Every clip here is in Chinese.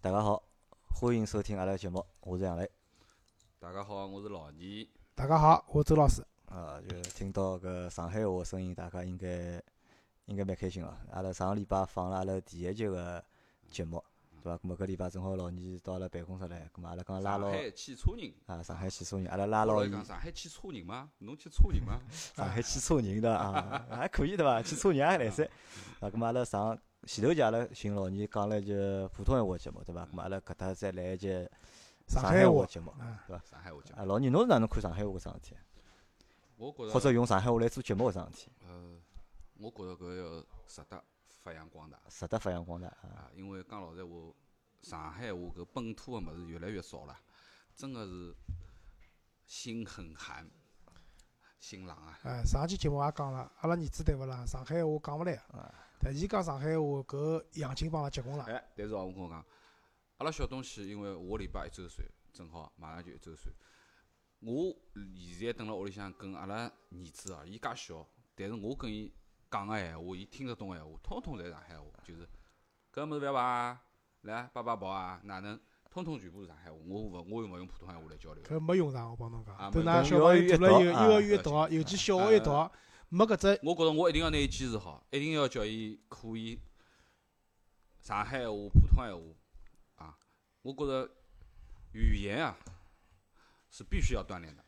大家好，欢迎收听阿拉节目，我是杨雷。大家好，我是老倪。大家好，我周老师。啊，就听到搿上海话声音，大家应该应该蛮开心个。阿拉上个礼拜放了阿拉第一集个节目，对伐？咾么搿礼拜正好老倪到阿拉办公室来，咾么阿拉刚拉牢上海汽车人。啊，上海汽车人，阿拉拉牢讲上海汽车人吗？侬汽车人吗？上海汽车人的啊，还可以对伐？汽车人也来塞。啊，咾么阿拉上前头集阿拉寻老倪讲了一集普通话节目，对伐？咾阿拉搿搭再来一集上海话节目，对伐？上海话节目。啊，老倪侬是哪能看上海话搿桩事体？我觉着或者用上海话来做节目搿桩事体，呃，我觉着搿要值得发扬光大值得发扬光大啊！因为讲老实话，上海话搿本土个物事越来越少了，真个是心很寒，心冷啊。哎，上期节目也讲了，阿拉儿子对勿啦？上海话讲勿来，但伊讲上海话搿洋泾帮阿拉结棍了。哎，但是哦，我跟我讲，阿拉小东西，因为下礼拜一周岁，正好马上就一周岁。我现在蹲辣屋里向跟阿拉儿子哦，伊介小，但是我跟伊讲个闲话，伊听得懂个闲话，通通侪上海话，就是搿物事勿要碰啊，来爸爸抱啊，哪能，通通全部是上海话。我勿，我又勿用普通闲话来交流。搿没用上，我帮侬啊讲。等没㑚小朋友读了幼幼幼儿园一读，尤其小学一读，没搿只我觉着我一定要拿伊坚持好，一定要叫伊可以上海闲话、普通闲话啊。我觉着语言啊是必须要锻炼的。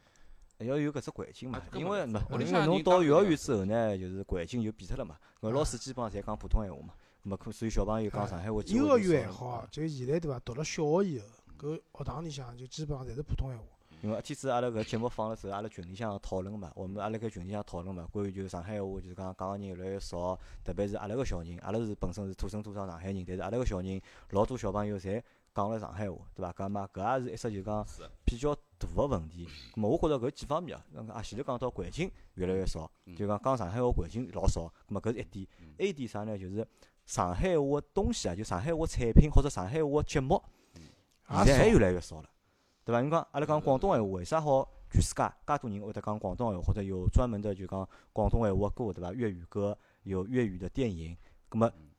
要有搿只环境嘛因为喏，本屋里因为侬到幼儿园之后呢，就是环境就变脱了嘛。搿老师基本上侪讲普通闲话嘛，咾么可所以小朋友讲上海话幼儿园还好啊，就现在对伐？读了小学以后，搿学堂里向就基本上侪是普通闲话。因为一天子阿拉搿节目放了之后，阿拉群里向讨论嘛，我们阿拉搿群里向讨论嘛，关于就是上海话，就是讲讲个人越来越少，特别是阿拉个小人，阿拉是本身是土生土长上海人，但是阿拉个小人老多小朋友侪讲了上海话，对伐？搿嘛搿也是一只就是讲，比较大个问题。咁么我觉着搿几方面啊，那前头讲到环境越来越少，嗯就讲讲上海话环境老少，咁么搿是一点嗯。还有点啥呢？就是上海话个东西啊，就上海话产品或者上海话个节目，现在。越来越少了，对伐？你讲阿拉讲广东闲话，为啥好全世界介多人会得讲广东闲话，或者有专门的就讲广东闲话歌，对伐？粤语歌有粤语的电影，咁么嗯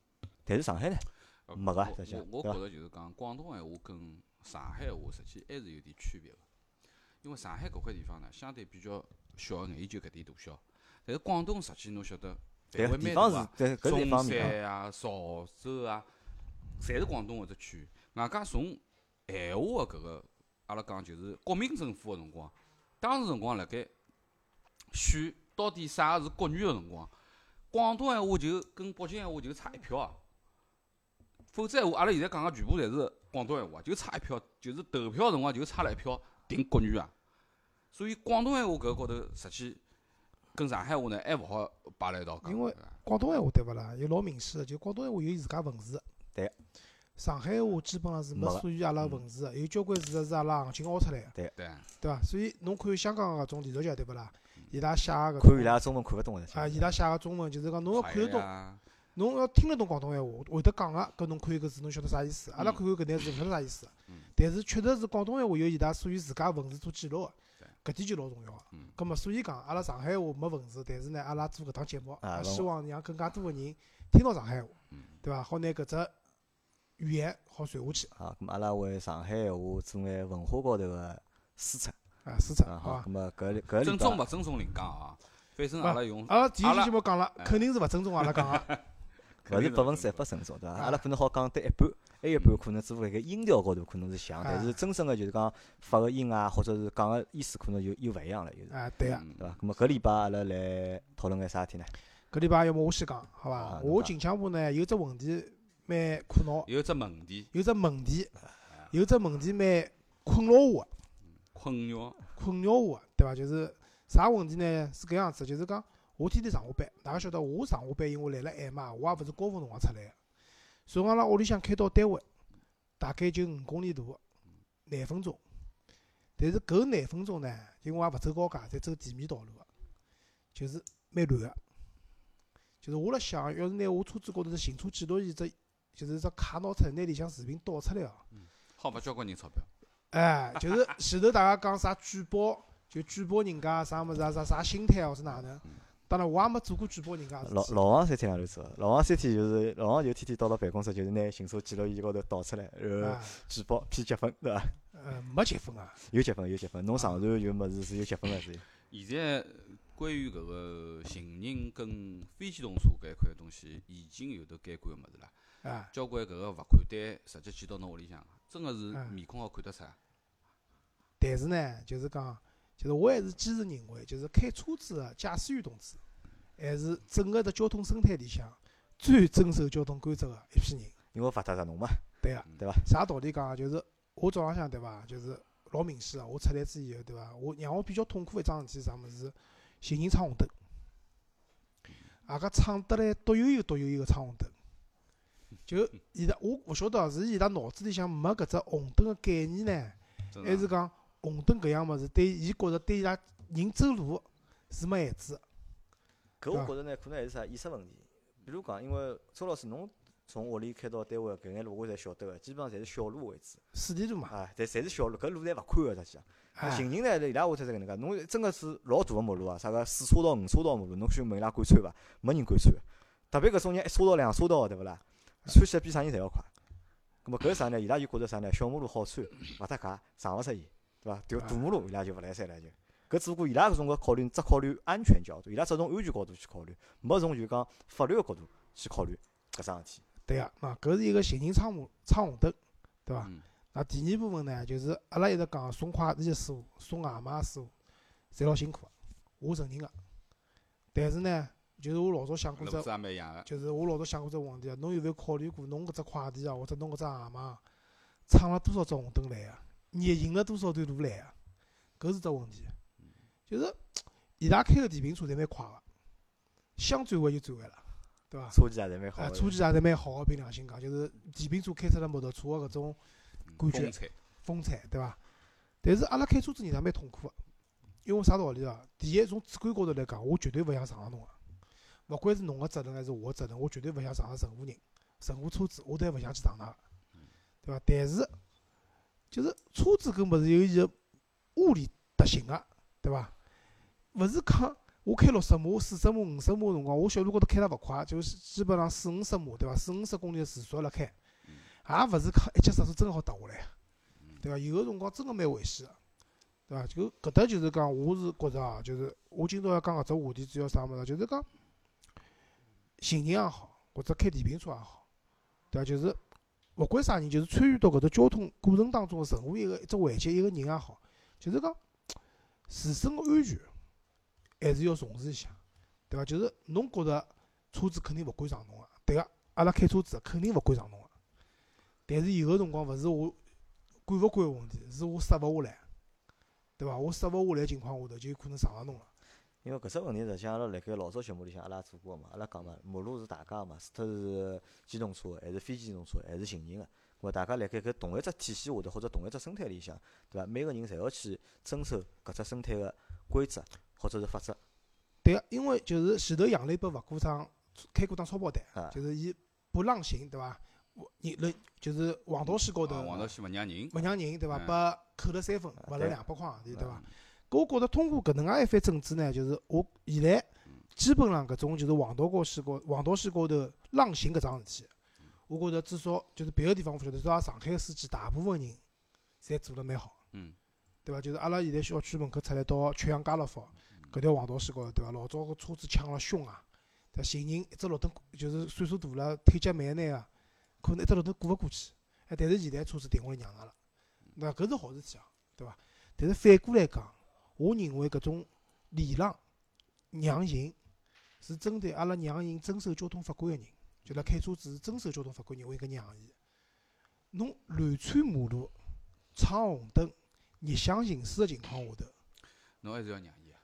但是上海呢？呃没个我实际上我我觉着就是讲广东闲话跟上海闲话实际还是有点区别个，因为上海搿块地方呢，相对比较小一眼，伊就搿点大小。但是广东实际侬晓得对范围蛮大啊，在搿是一中。山啊、潮州啊，侪是广东搿只区域。外加从闲话个搿个，阿拉讲就是国民政府个辰光，当时辰光辣盖选到底啥是国语个辰光，广东闲话就跟北京闲话就差一票啊。否则闲话，阿拉现在讲个全部侪是广东闲话，就差一票，就是投票辰光就差了一票定国语啊。所以广东闲话搿高头实际跟上海话呢还勿好摆辣一道讲。因为广东闲话对勿啦？有老明显个，就广东闲话有伊自家文字的。对。上海闲话基本上是没属于阿拉文字的，有交关字是阿拉行情凹出来个，对。对伐？所以侬看香港个搿种连续剧对勿啦？伊拉写个搿看伊拉中文看勿懂个啊，伊拉写个中文就是讲侬要看得懂，啊侬要听得懂广东闲话，会得讲个，搿侬看搿字侬晓得啥意思。阿拉嗯看看搿眼字勿晓得啥意思嗯，但是确实是广东闲话有伊拉属于自家文字做记录对个，搿点就老重要个。嗯葛末所以讲，阿拉上海话没文字，但是呢，阿拉做搿档节目，希望让更加多个人听到上海话嗯，对伐？好拿搿只语言好传下去啊，咁阿拉为上海闲话做眼文化高头个输出啊，输出啊，好好，咁么搿搿礼尊重拜勿尊重另讲啊，反正阿拉用阿拉第一期节目讲了，哎肯定是勿尊重阿拉讲个。勿是百分之一百尊重，对伐？啊阿拉可能好讲得一半，还有一半可能只不过搿个音调高头可能是像，但是啊真正个就是讲发个音啊，或者是讲个意思可能就又勿一样了，就是，啊，对个。嗯对伐？咁么搿礼拜阿拉来讨论眼啥事体呢？搿礼拜要么我先讲，好伐啊？我近腔部呢有只问题蛮苦恼，有只问题有只问题，有只问题蛮困扰我，困扰，困扰我的，对伐？就是啥问题呢？是搿样子，就是讲我天天上下班，大家晓得我上下班，因为来了晚嘛，我也勿是高峰辰光出来个。从阿拉屋里向开到单位，大概就五公里路，廿分钟。但是搿廿分钟呢，因为我也勿走高架，侪走地面道路个，就是蛮乱个。就是我辣想，要是拿我车子高头只行车记录仪只，就是只卡拿出来，拿里向视频导出来哦。好罚交关人钞票。哎，就是前头大家讲啥举报，就举报人家啥物事啊，啥 啥心态或是哪能，当然我也没做过举报人家的老。老王三天两头做，老王三天就是老王就天天到了办公室，就是拿行车记录仪高头导出来，然后啊，举报批积分，对伐？呃，没积分啊。有积分有积分，侬上传有物事是有积分个是有。现在关于搿个行人跟非机动车搿一块东西，已经有得监管个物事了。啊，交关搿个罚款单直接寄到侬屋里向，真个是嗯面孔好看得出。但是呢，就是讲，就是我还是坚持认为，就是开车子个驾驶员同志，还是整个的交通生态里向最遵守交通规则个一批人。因为罚脱着侬嘛，对个，对伐？啥道理讲啊？就是我早浪向对伐？就是老明显个，我出来之以后对伐？我让我比较痛苦一桩事体是啥物事？行人闯红灯，啊搿闯得来独有一个独有一个闯红灯。就伊拉，我勿晓得是伊拉脑子里向没搿只红灯个概念呢，还是讲红灯搿样物事对伊觉着对伊拉人走路是没限制个。搿我觉着呢，可能还是啥意识问题。比如讲，因为周老师侬从屋里开到单位搿眼路我侪晓得个，基本上侪是小路为主，四地路嘛，啊，侪侪是小路，搿路侪勿宽个实际上。哎，行人呢，伊拉会得是搿能介，侬真个是老大个马路啊，啥个四车道、五车道马路，侬去问伊拉敢穿伐？没人敢穿个。特别搿种人一车道、两车道个，对勿啦？穿起来比啥人侪要快。葛末搿是啥呢？伊拉就觉着啥呢？小马路好穿，勿搭界，撞勿出伊，对伐？就大马路伊拉就勿来三了就。搿只不过伊拉搿种个考虑，只考虑安全角度，伊拉只从安全角度去考虑，没从就讲法律个角度去考虑搿桩事体。对个，那搿是一个行人闯红闯红灯，对伐？嗯那第二部分呢，就是阿拉一直讲送快递个师傅、送外卖个师傅，侪老辛苦个，我承认个。但是呢，就是我老早想过只。就是我老早想过只问题啊，侬有没有考虑过，侬搿只快递啊，或者侬搿只外卖，闯了多少只红灯来啊？逆行了多少段路来啊？搿是只问题。就是伊拉开个电瓶车侪蛮快个，想转弯就转弯了，对伐？车技也侪蛮好。车技也侪蛮好个，凭良心讲，就是电瓶车开出来摩托车个搿种嗯感觉风采，风采，对伐？但是阿拉开车子人也蛮痛苦个，因为啥道理啊？第一，从主观高头来讲，我绝对勿想撞着侬个，勿管是侬个责任还是我个责任，我绝对勿想撞着任何人、任何车子，我都勿想去撞他，对伐？但是，就是车子搿物事有伊个物理特性个，对伐？勿是讲我开六十码、四十码、五十码个辰光，我小路高头开了勿快，就是基本上四五十码，对伐？四五十公里个时速辣开，也勿是讲一脚刹车真个好踏下来。对伐？有个辰光真个蛮危险个，对伐？就搿搭就是讲，我是觉着啊，就是我今朝要讲搿只话题，主要啥物事？就是讲行人也好，或者开电瓶车也好，对伐？就是勿管啥人，就是参与到搿只交通过程当中个任何一个一只环节，一个人也好，就是讲自身个安全还是要重视一下，对伐？就是侬觉着车子肯定勿敢撞侬个，对个，阿拉开车子肯定勿敢撞侬个，但是有个辰光勿是我。管勿管个问题，是我刹勿下来，对伐？我刹勿下来情况下头，就有可能撞着侬了。因为搿只问题实际上阿拉辣盖老早节目里向阿拉也做过个嘛，阿拉讲嘛，马路是大家个嘛，除脱是机动车还是非机动车还是行人个，咾么大家辣盖搿同一只体系下头或者同一只生态里向，对伐？每个人侪要去遵守搿只生态个规则或者是法则。对个，因为就是前头杨磊拨勿过张开过张钞票单，就是伊不让行，对伐？我你人就是黄道线高头，黄道线勿让人。勿让人，对伐？拨扣了三分，罚了两百块洋钿，对伐？搿我觉着通过搿能介一番整治呢，就是我现在基本上搿种就是黄道高线高黄道线高头让行搿桩事体，我觉着至少就是别个地方勿晓得，至少上海个司机大部分人侪做了蛮好。对伐？就是阿拉现在小区门口出来到曲阳家乐福搿条黄道线高头，对伐？老早个车子抢了凶啊，对？行人一只绿灯就是岁数大了、腿脚慢眼个，可能一只绿灯过勿过去。哎，但是现在车子停下来让了，对伐？搿是好事体啊，对伐？但是反过来讲，我认为搿种礼让、让行是针对阿拉让行遵守交通法规个人，就辣开车子是遵守交通法规人，我应该让伊。侬乱穿马路、闯红灯、逆向行驶个情况下头，侬还是要让伊啊。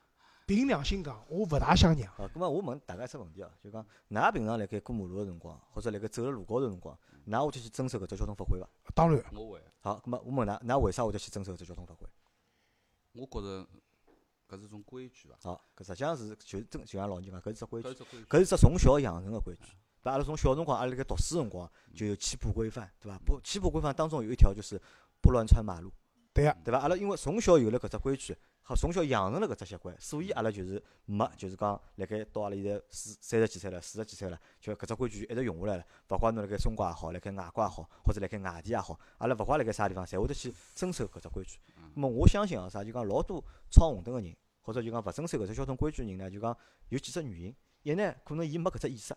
凭良心讲，我勿大想让。好，咁么我问大家一只问题哦，就讲，㑚平常辣盖过马路个辰光，或者辣盖走辣路高头辰光，㑚会得去遵守搿只交通法规伐？当然，我会，好，咁么我问㑚，㑚为啥会得去遵守搿只交通法规？我觉着搿是种规矩伐。好，搿实际上是就真就像老人讲，搿是只规矩搿，是只从小养成个规矩。对伐？阿拉从小辰光，阿拉辣盖读书辰光就有起步规范，对伐？不，起步规范当中有一条就是不乱穿马路，对个，对伐？阿拉因为从小有了搿只规矩，好从小养成了搿只习惯，所以阿拉就是没就是讲辣盖到阿拉现在四三十几岁了，四十几岁了，就搿只规矩一直用下来了。勿怪侬辣盖中国也好，辣盖外国也好，或者辣盖外地也好，阿拉勿怪辣盖啥地方，侪会得去遵守搿只规矩。咾么我相信哦，啥就讲老多闯红灯个人，或者就讲勿遵守搿只交通规矩个人呢，就讲有几只原因。一呢，可能伊没搿只意识，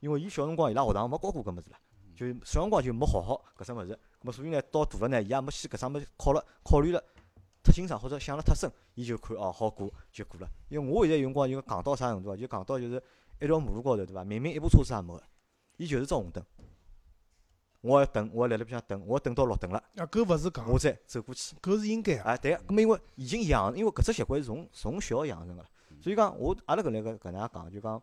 因为伊小辰光伊拉学堂没教过搿物事啦，就小辰光就没学好搿只物事。咾么所以呢，到大了呢，伊也没去搿桩物事考了考虑了太清爽，或者想了太深，伊就看哦好过就过了。因为我现在有辰光就讲到啥程度啊，就讲到就是一条马路高头对伐？明明一部车子也没个，伊就是只红灯。我要等，我要辣辣边向等，我要等到绿灯了，啊，搿勿是讲，我再走过去。搿是应该个。啊，对个，咁么因为已经养，因为搿只习惯是从从小养成个了，所以讲我阿拉搿能个搿能介讲，就讲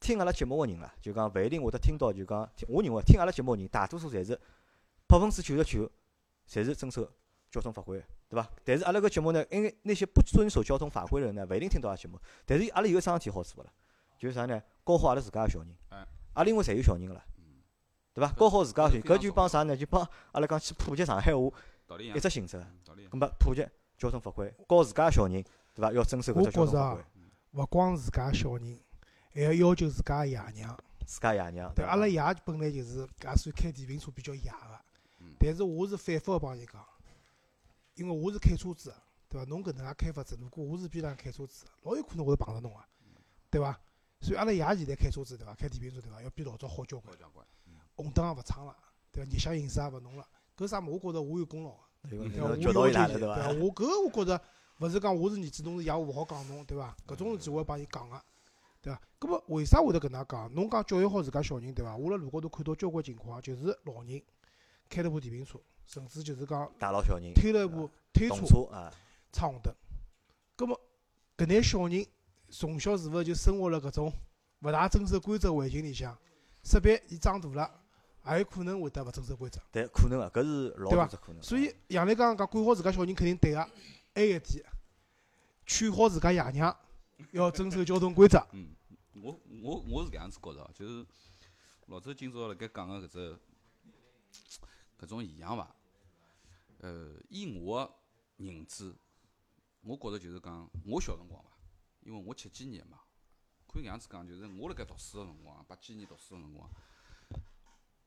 听阿拉节目个人啦，就讲勿一定会得听到，就讲我认为听阿拉节目个人，大多数侪是百分之九十九，侪是遵守交通法规个，对伐？但是阿拉搿节目呢，因为那些不遵守交通法规个人呢，勿一定听到阿拉节目。但是阿拉有一桩事体好处勿啦，就是啥呢？教好阿拉自家个小人哎，阿拉因为侪有小人个啦，对伐？搿教好自家个小人，搿就帮啥呢？就帮阿拉讲去普及上海话一只性质。嗯道理一样咁。么普及交通法规，教自家个小人，对伐？要遵守搿只交我觉着啊通法规。勿光自家小人，还要要求自家爷娘。自家爷娘，对，伐阿拉爷本来就是也算开电瓶车比较野个嗯，但是我是反复个帮伊讲，因为我是开车子个，对伐？侬搿能介开法子，如果我是边浪开车子，老有可能会碰着侬个，对伐？所以阿拉爷现在开车子，对伐？开电瓶车，对伐？要比老早好交关红灯也勿闯了，对伐？逆向行驶也勿弄了，搿啥物事？我觉着我有功劳个。对伐？我教导伊拉了，要求伊，对伐？我搿我觉着勿是讲我是儿子，侬是爷，我勿好讲侬，对伐？搿种事体我要帮伊讲个，对伐？搿么为啥会得搿能介讲？侬讲教育好自家小人，对伐？我辣路高头看到交关情况，就是老人开了部电瓶车，甚至就是讲带牢小人，推了一部推车闯红灯。搿么搿眼小人从小是勿是就生活辣搿种勿大遵守规则环境里向？势必伊长大了，也有可能会得勿遵守规则。对，可能个，搿是老对伐大只可能。所以杨澜刚刚讲管好自家小人肯定对个，还有一点，劝好自家爷娘要遵守交通规则。嗯，我我我是搿样子觉着哦，就是老周今朝辣盖讲个搿只搿种现象伐，呃，以我个认知，我觉着就是讲，我小辰光伐，因为我七几年嘛，可以搿样子讲，就是我辣盖读书个辰光，八几年读书个辰光，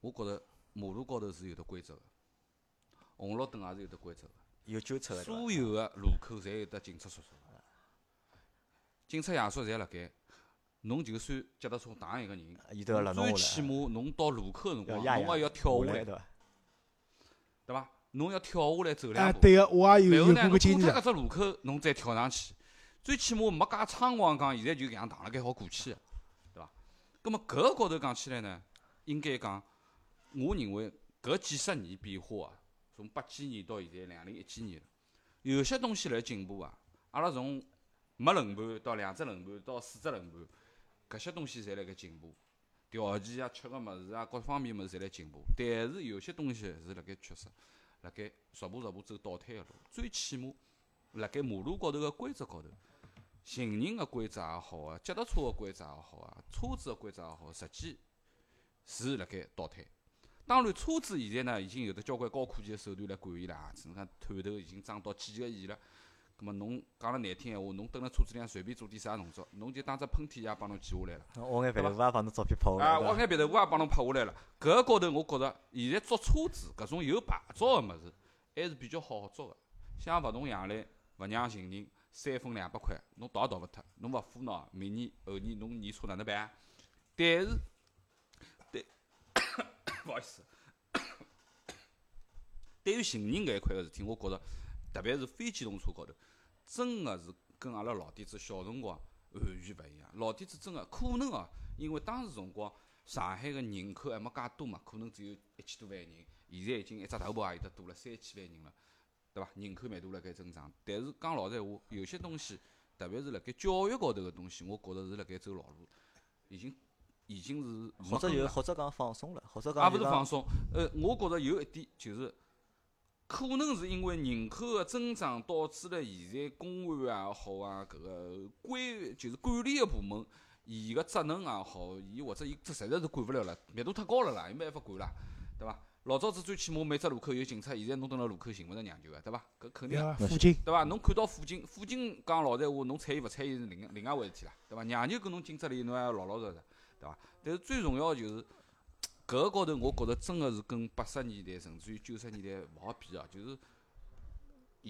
我觉着马路高头是有得规则个，红绿灯也是有得规则个。有纠察个，所有个路口侪有得警察叔叔，警察爷叔侪辣盖。侬就算脚踏车打一个人，伊都要勒侬最起码侬到路口个辰光，侬也要跳下来，对伐？对伐？侬要跳下来走哎，两步。对个，我也有有然后呢，侬过脱。搿只路口，侬再跳上去，最起码没介猖狂讲，现在就搿样躺辣盖好过去个，对伐？葛末搿个高头讲起来呢，应该讲，我认为搿几十年变化啊，从八几年到现在两零一几年了，有些东西辣进步啊。阿拉从没轮盘到两只轮盘到四只轮盘，搿些东西侪辣盖进步，条件啊、吃个物事啊，各方面物事侪辣进步。但是有些东西是辣盖缺失。辣盖逐步逐步走倒退个路，最起码辣盖马路高头个规则高头，行人个规则也好啊，脚踏车个规则也好啊，车子个规则也好，实际是辣盖倒退。当然，车子现在呢已经有得交关高科技的手段来管伊拉，只能讲探头已经涨到几个亿了。葛末侬讲了难听闲话，侬蹲辣车子里向随便做点啥动作，侬就当只喷嚏也帮侬记下来了。挖眼饭豆腐也帮侬照片拍下来啊，来，挖眼鼻头我也帮侬拍下来了。搿个高头，我觉着现在捉车子搿种有牌照个物事，还是比较好捉个。像勿同样来，勿让行人三分两百块，侬逃也逃勿脱，侬勿付喏，明年后年侬验车哪能办啊？但是，对，勿好意思，对于行人搿一块个事体，我觉着，特别是非机动车高头，真个是跟阿拉老底子小辰光完全勿一样。老底子真个可能哦，因为当时辰光上海个人口还没介多嘛，可能只有一千多万人，现在已经一只头部也有得多了，三千万人了，对伐？人口密度辣盖增长，但是讲老实闲话，有些东西，特别是辣盖教育高头个东西，我觉着是辣盖走老路，已经已经是或者没根了就或者讲放松了，或者讲就讲勿是放松。呃，我觉着有一点就是，可能是因为人口个增长导致了现在公安也好啊，搿个管就是管理个部门，伊个职能也好，伊或者伊这实在是管勿了了，密度太高了啦，伊没办法管啦，对伐？老早子最起码每只路口有警察，现在侬蹲辣路口寻勿着娘舅个，对伐？搿肯定对个，伐？附近对伐？侬看到附近，附近讲老实闲话，侬睬伊勿睬伊是另另外回事体啦，对伐？娘舅跟侬警察里侬还要老老实实，对伐？但是最重要个就是 搿个高头，我觉着真个是跟八十年代甚至于九十年代勿好比啊，就是。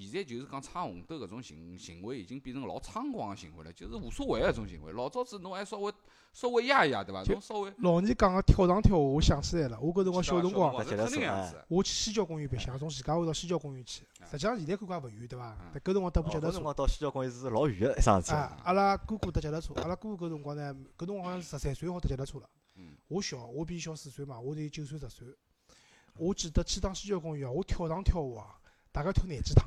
现在就是讲闯红灯搿种行行为已经变成老猖狂个行为了，就是无所谓个一种行为。老早子侬还稍微稍微压一压，对伐？就侬稍微老年讲个跳上跳下，我想起来了，我搿辰光小辰光，是肯定搿样子的。我去西郊公园白相，从徐家汇到西郊公园去，啊实际上现在看看也勿远，对伐搿辰光搭部脚踏车搿辰。光到西郊公园是老远个一桩事体。啊，阿拉哥哥踏脚踏车，阿拉哥哥搿辰光呢，搿辰光好像十三岁好踏脚踏车了。嗯我小，我比伊小四岁嘛，我得九岁十岁。我记得去趟西郊公园啊，我跳上跳下啊，大概跳廿几趟。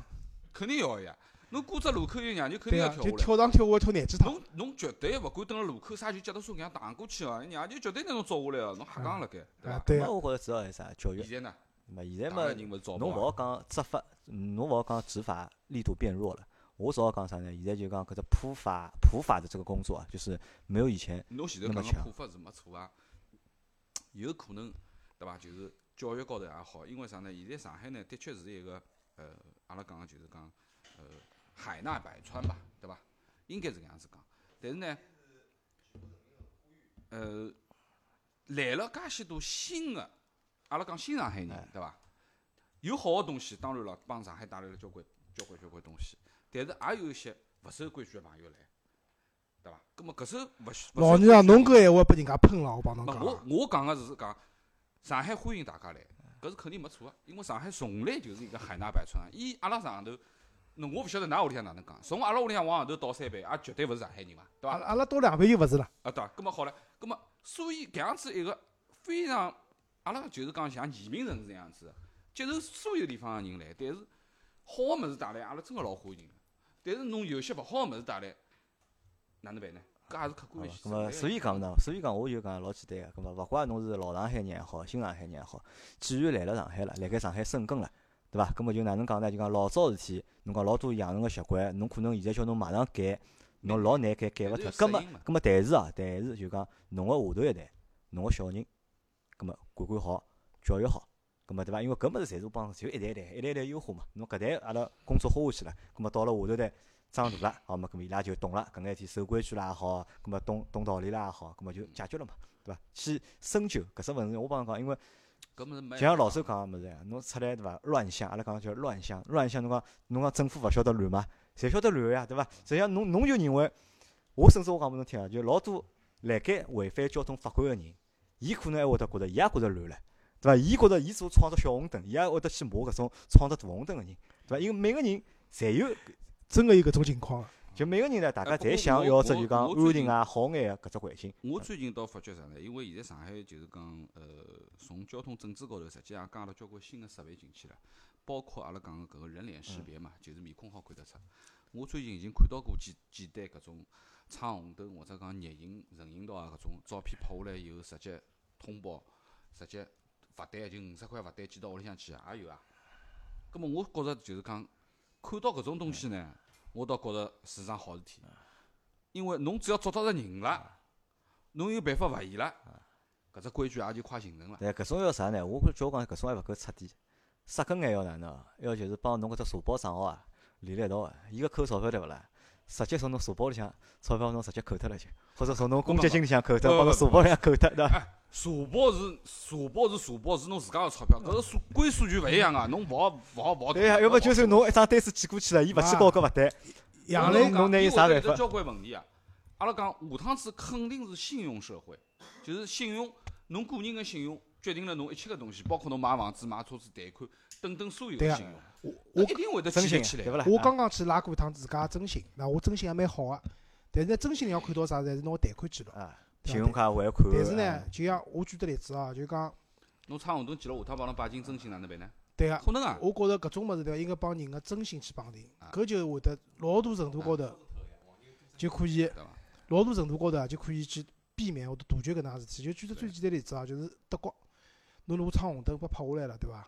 肯定要个呀。侬过只路口有娘舅，肯定要跳下来。跳上跳下跳廿几趟。侬侬绝对勿管蹲辣路口啥就脚踏车搿样荡过去哦，娘舅绝对拿侬抓下来哦，侬瞎讲辣盖，对伐？？啊对啊，那我觉着主要是啥？教育。现在呢，没现在嘛侬勿好讲执法，嗯侬勿好讲执法力度变弱了。我主要讲啥呢？现在就讲搿只普法普法的这个工作啊，就是没有以前侬前头那么强讲个普法是没错啊，有可能对伐？就是教育高头也好，因为啥呢？现在上海呢，的确是一个呃，阿拉讲个就是讲呃海纳百川吧，对伐？应该是搿样子讲。但是呢，呃，来了介许多新个，阿拉讲新上海人哎，对伐？有好个东西，当然了，帮上海带来了交关交关交关东西，但是也有一些勿守规矩个朋友来，对伐？葛末搿首勿许老娘啊，侬搿闲话拨人家喷了，我帮侬，讲啊。我我讲个是讲上海欢迎大家来，搿是肯定没错个，因为上海从来就是一个海纳百川啊。伊阿拉上头，侬我勿晓得㑚屋里向哪能讲，从阿拉屋里向往上头倒三辈，也绝对勿是上海人嘛，对伐？阿拉倒两倍又勿是了。啊对伐？葛末好了，搿么所以搿样子一个非常，阿拉就是讲像移民城市这样子的，接受所有地方个人来，但是好个物事带来，阿拉真个老欢迎的。但是侬有些勿好个物事带来，哪能办呢？搿也是客观好个伐咁么，所以讲呢，所以讲我就讲老简单个，咁么勿怪侬是老上海人也好，新上海人也好，既然来了上海了，辣盖上海生根了，对伐？咁么就哪能讲呢？就讲老早事体，侬讲老多养成个习惯，侬可能现在叫侬马上改，侬老难改，改勿脱。咁嘛，咁么但是啊，但是就讲侬个下头一代，侬个小人，咁么管管好，教育好。咁么对伐？因为搿物事侪是帮就一代一代一代一代优化嘛。侬搿代阿拉工作花下去了，咁么到了下头代长大了，好嘛，咁么伊拉就懂了，搿眼事体守规矩啦也好，咁么懂懂道理啦也好，咁么就解决了嘛，对伐？去深究搿只问题，我帮侬讲，因为就像老周讲个物事呀，侬出来对伐？乱象，阿拉讲叫乱象，乱象侬讲侬讲政府勿晓得乱嘛？侪晓得乱个呀，对伐？实际上侬侬就认为，我甚至我讲拨侬听啊，就老多辣盖违反交通法规个人，伊可能还会得觉着，伊也觉着乱了，对伐？伊觉着伊所闯着小红灯，伊也会得去骂搿种闯着大红灯个人，对伐？因为每个人侪有，真个有搿种情况啊。就每个人呢，大家侪想要只就讲安定啊、好眼个搿只环境。我最近倒发觉啥呢？因为现在上海就是讲，呃，从交通整治高头，实际上加了交关新个设备进去了，包括阿拉讲个搿个人脸识别嘛，就是面孔好看得出。我最近已经看到过几几单搿种闯红灯或者讲逆行、人行道啊搿种照片拍下来以后，直接通报，直接罚单就五十块罚单寄到屋里向去啊，也有啊。葛末我觉着就是讲，看到搿种东西呢，我倒觉着是桩好事体。因为侬只要捉到着人了，侬有办法罚伊了，搿只规矩也就快形成了。对，搿种要啥呢？我觉叫我讲搿种还勿够彻底，杀根还要哪能啊？要就是帮侬搿只社保账号啊连辣一道个，伊个扣钞票对勿啦？直接从侬社保里向钞票侬直接扣脱了就，或者从侬公积金里向扣脱，帮侬社保里向扣脱，对伐？社保是社保是社保，是侬自家个钞票，搿个数归属权勿一样啊，侬勿好勿好勿好。对呀，要么就是侬一张单子寄过去了，伊勿去报搿勿对，杨磊侬侬拿有啥办法交关问题啊？阿拉讲下趟子肯定是信用社会，就是信用，侬个人个信用决定了侬一切个东西，包括侬买房子、买车子、贷款等等所有个信用，我我一定会得起来。对勿啦？我啊刚刚去拉过一趟自家征信，那我征信还蛮好个，但是呢，征信里要看到啥，侪是侬个贷款记录。啊，信用卡还款，但是呢啊，就像我举个例子啊，就讲侬闯红灯记录下趟帮侬摆进征信哪能办呢？对个，可能啊，我觉着搿种物事对伐，应该帮人个征信去绑定啊，搿就会得老大程度高头就可以？老大程度高头啊，就可以去避免或者杜绝搿能样事体。就举个最简单例子啊，就是德国，侬如果闯红灯被拍下来了，对伐？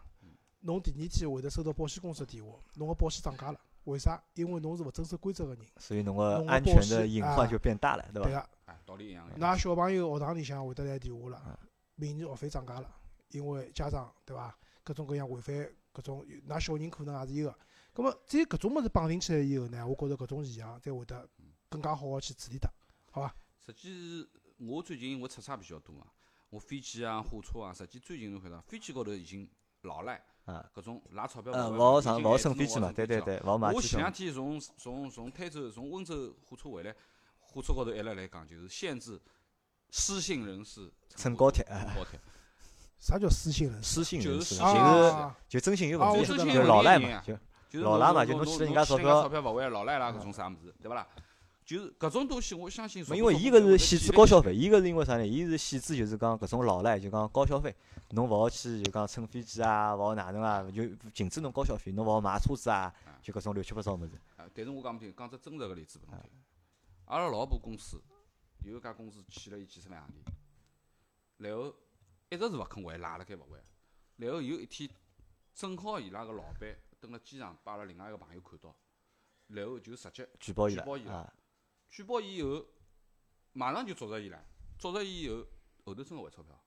侬第二天会得收到保险公司的电话，侬个保险涨价了。为啥？因为侬是勿遵守规则个人，所以侬个安全的隐患啊就变大了，对伐？对个。哎，道理一样的。㑚小朋友学堂里向会得来电话嗯了，明年学费涨价了，因为家长对伐？各种各样违反搿种，㑚小人可能也是有个。葛末只有搿种物事绑定起来以后呢，我觉着搿种现象才会得更加好个去处理脱，好伐？实际我最近我出差比较多嘛，我飞机啊、火车啊，实际最近侬看到飞机高头已经老赖，啊，搿种拿钞票呃，勿勿好已经上勿好限制侬勿乘飞机嘛，对对对，勿好买我机票。前两天从从从台州从温州火车回来，火车高头一直来讲，就是限制失信人士乘高铁乘高铁。啥叫失信人士？失信人士，就是就信人士啊，就征信有啊问题，就是老赖嘛，就就是老赖嘛就侬欠了人家钞票钞票勿还，老赖啦搿种啥物事，对勿啦？就是搿种东西，我相信。因为伊搿是限制高消费，伊搿是因为啥呢？伊是限制就是讲搿种老赖，就讲高消费，侬勿好去就讲乘飞机啊，勿好哪能啊，就禁止侬高消费，侬勿好买车子啊，就搿种乱七八糟物事。啊，但是我讲勿听，讲只真实个例子拨侬听。阿拉老婆公司有一家公司欠了伊几十万洋钿，然后一直是勿肯还，赖辣盖勿还。然后有一天，正好伊拉个老板蹲辣机场，把阿拉另外一个朋友看到，然后就直接举报伊举报伊拉拉啊，举报伊以后，马上就捉着伊唻，捉着伊以后，后头真个还钞票，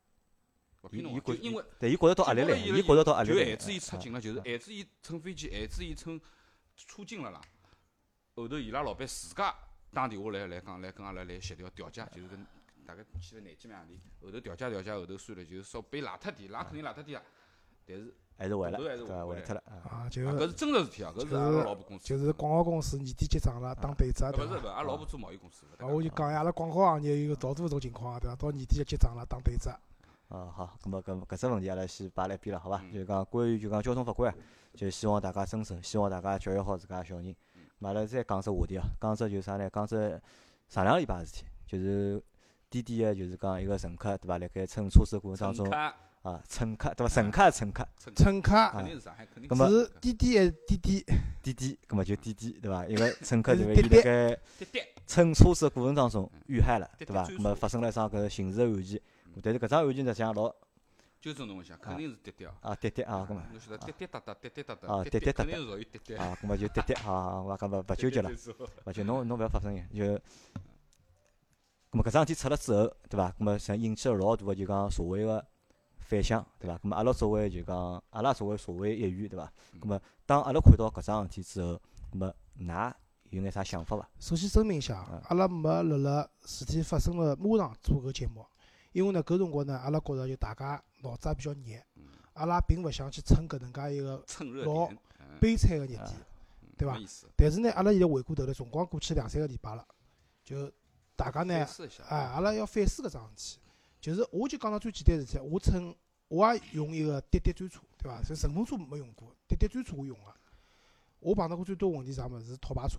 勿伊骗侬伊觉因为。但伊觉着到压力了，举报了伊觉着到压力了。就限制伊出境了，就是啊限制伊乘飞机，限制伊乘出境了啦。后头伊拉老板自家打电话来来讲，来跟阿拉来协调调解，就是跟大概去了廿几万洋钿。后头调解调解，后头算了，就是稍微赖脱点，赖肯定赖脱点啊。但是还是还了，还是对伐？还还脱了啊。啊，就啊搿是真个事体啊，搿是阿拉老婆公司。就是广告公司年底结账了，打对折，啊勿是勿是，阿拉老婆做贸易公司。啊，我就讲呀，阿拉广告行业有老多搿种情况啊，对伐？到年底要结账了，打对折。嗯，好，咁么搿搿只问题阿拉先摆辣一边了，好伐？嗯就是讲关于就讲交通法规啊，就希望大家遵守，希望大家教育好自家小人。咁阿拉再讲只话题啊，讲只就是啥呢？讲只上两个礼拜个事体，就是滴滴个就是讲一个乘客对伐？辣盖乘车子过程当中乘客啊，乘客对伐？乘客乘客乘乘客肯定是上海，肯定是滴滴还是滴滴？滴滴，葛么就滴滴对伐？一个 乘客对伐？滴滴伊辣盖滴滴乘车子个过程当中遇害了，滴滴对伐？葛么发生了一桩搿刑事个案件，但是搿桩案件实际上老纠正侬一下，肯定是滴滴哦。啊滴滴啊，咁么侬晓得滴滴答答，滴滴答啊答，滴滴答答肯定是属于滴滴。啊，咁么就滴滴啊，我讲勿勿纠结了。勿就侬侬勿要发声音，就，咁么搿桩事体出了之后，对伐？咁么像引起了老大个就讲社会个反响，对伐？咁么阿拉作为就讲阿拉作为社会一员，对伐？咁么当阿拉看到搿桩事体之后，咁么㑚有眼啥想法伐？首先声明一下嗯，阿拉没辣辣事体发生了马上做搿节目，因为呢搿辰光呢，阿拉觉着就大家脑子也比较热，阿拉并勿想去蹭搿能介一个老悲惨个热啊点。对伐。但是呢，阿拉现在回过头来，辰光过去两三个礼拜了，就大家呢。哎，阿拉要反思搿桩事体。就是我就讲到最简单事体，我乘我也用一个滴滴专车，对伐？就顺风车没用过，滴滴专车我用个。我碰到过最多问题啥物事？是套牌车。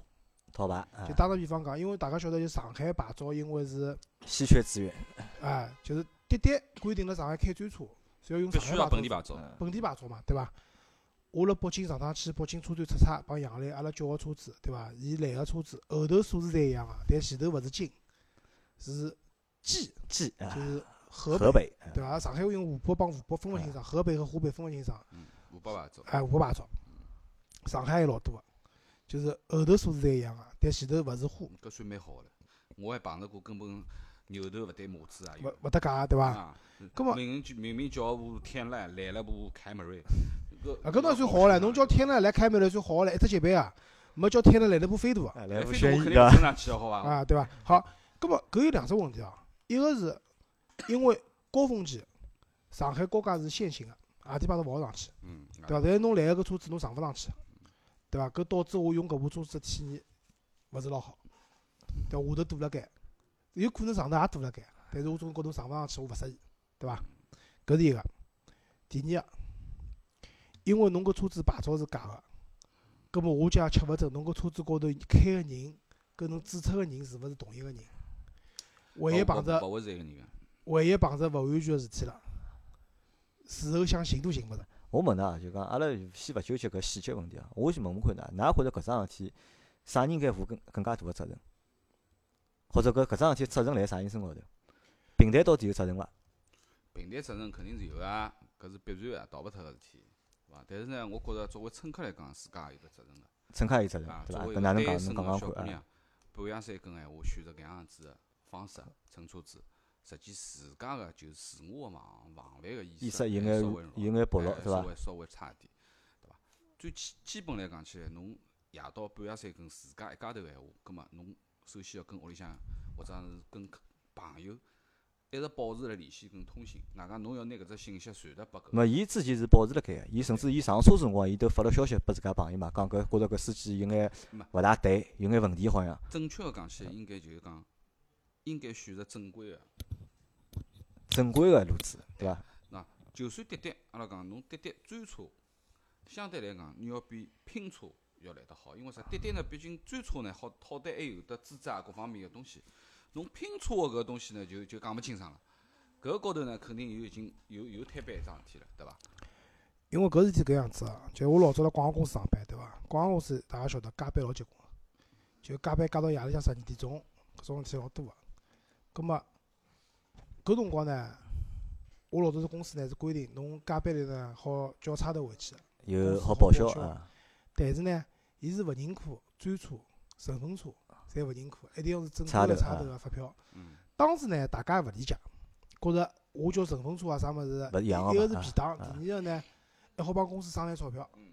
套牌啊就，打个比方讲，因为大家晓得，就上海牌照，因为是稀缺资源，哎，就是滴滴规定了上海开专车是要用必须要上海牌照，本地牌照。嗯本地牌照嘛，对伐？我辣北京上趟去北京车展出差，帮杨澜阿拉叫个车子，对伐？伊来个车子后头数字侪一样个，但前头勿是京，是冀，G 啊就，是河河北，啊对伐？上海会用湖北帮湖北分勿清爽，河北和湖北分勿清爽。嗯，五百牌照。哎，湖北牌照，上海有老多个，就是后头数字侪一样个，但前头勿是花，搿算蛮好个了。我还碰着过根本牛头勿对马嘴啊，勿有。勿搭界，对伐？啊，葛末明明就明明叫部天籁，来了部凯美瑞。搿啊，搿倒算好唻，侬叫天籁来凯美瑞算好唻，一只级别啊，没叫天籁来了部飞度啊，哎来飞度我肯定是？升上去个，好伐？啊，对伐？好，搿么搿有两只问题啊，一个是因为高峰期上海高架是限行个，何地方都勿好上去，嗯，对伐？但是侬来个搿车子侬上勿上去，对伐？搿导致我用搿部车子的体验勿是老好，对伐？下头堵辣盖，有可能上头也堵辣盖，但是我总觉得上勿上去我勿适意，对伐？搿是一个。第二个，因为侬搿车子牌照是假个，搿么我就也吃勿准侬搿车子高头开个人跟侬注册个人是勿是同一个人。万一碰着勿会是一个人个。万一碰着勿安全个事体了，事后想寻都寻勿着。我问㑚啊，就讲阿拉先勿纠结搿细节问题啊，我先问问看㑚，㑚觉着搿桩事体啥人该负更更加大个责任？或者搿搿桩事体责任辣啥人身高头？平台到底有责任伐？平台责任肯定是有啊，搿是必然啊，逃勿脱个事体，对伐？但是呢，我觉着作为乘客来讲，自家也有搿责任个，乘客有责任啊，，对伐？搿哪能讲？侬讲讲看啊？半夜三更闲话选择搿样子个方式乘车子，实际自家个就是自我个防防范个意意识识有眼有眼薄弱哎对伐稍微稍微差一点，对伐？最基基本来讲起来，侬夜到半夜三更自家一家头个闲话，葛末侬首先要跟屋里向或者是跟朋友一直保持辣联系跟通信，外加侬要拿搿只信息传达拨搿个么伊之前是保持辣盖个，伊甚至伊上车辰光，伊都发了消息拨自家朋友嘛，讲搿觉着搿司机有眼勿大对，有眼问题好像。正确个讲起来，应该就是讲，应该选择正规个。正规个路子，对伐？那就算滴滴，阿拉讲侬滴滴专车，相对来讲，你要比拼车要来得好，因为啥？滴滴呢，毕竟专车呢好好歹还有得资质啊各方面个东西，侬拼车个搿个东西呢，就就讲勿清爽了。搿个高头呢，肯定又已经又又摊板一桩事体了，对伐？因为搿事体搿样子啊，就我老早辣广告公司上班，对伐？广告公司大家晓得加班老结棍个，就加班加到夜里向十二点钟，搿种事体老多个。葛末搿辰光呢，我老早是公司呢是规定，侬加班了呢好叫差头回去的。有好好报销啊，但是呢，伊是勿认可专车、顺风车，侪勿认可，一定要是正规的差头个发票。嗯，当时呢，大家也勿理解，觉着我叫顺风车啊啥物事，勿一个是便当，啊。第二个呢还好帮公司省眼钞票。嗯。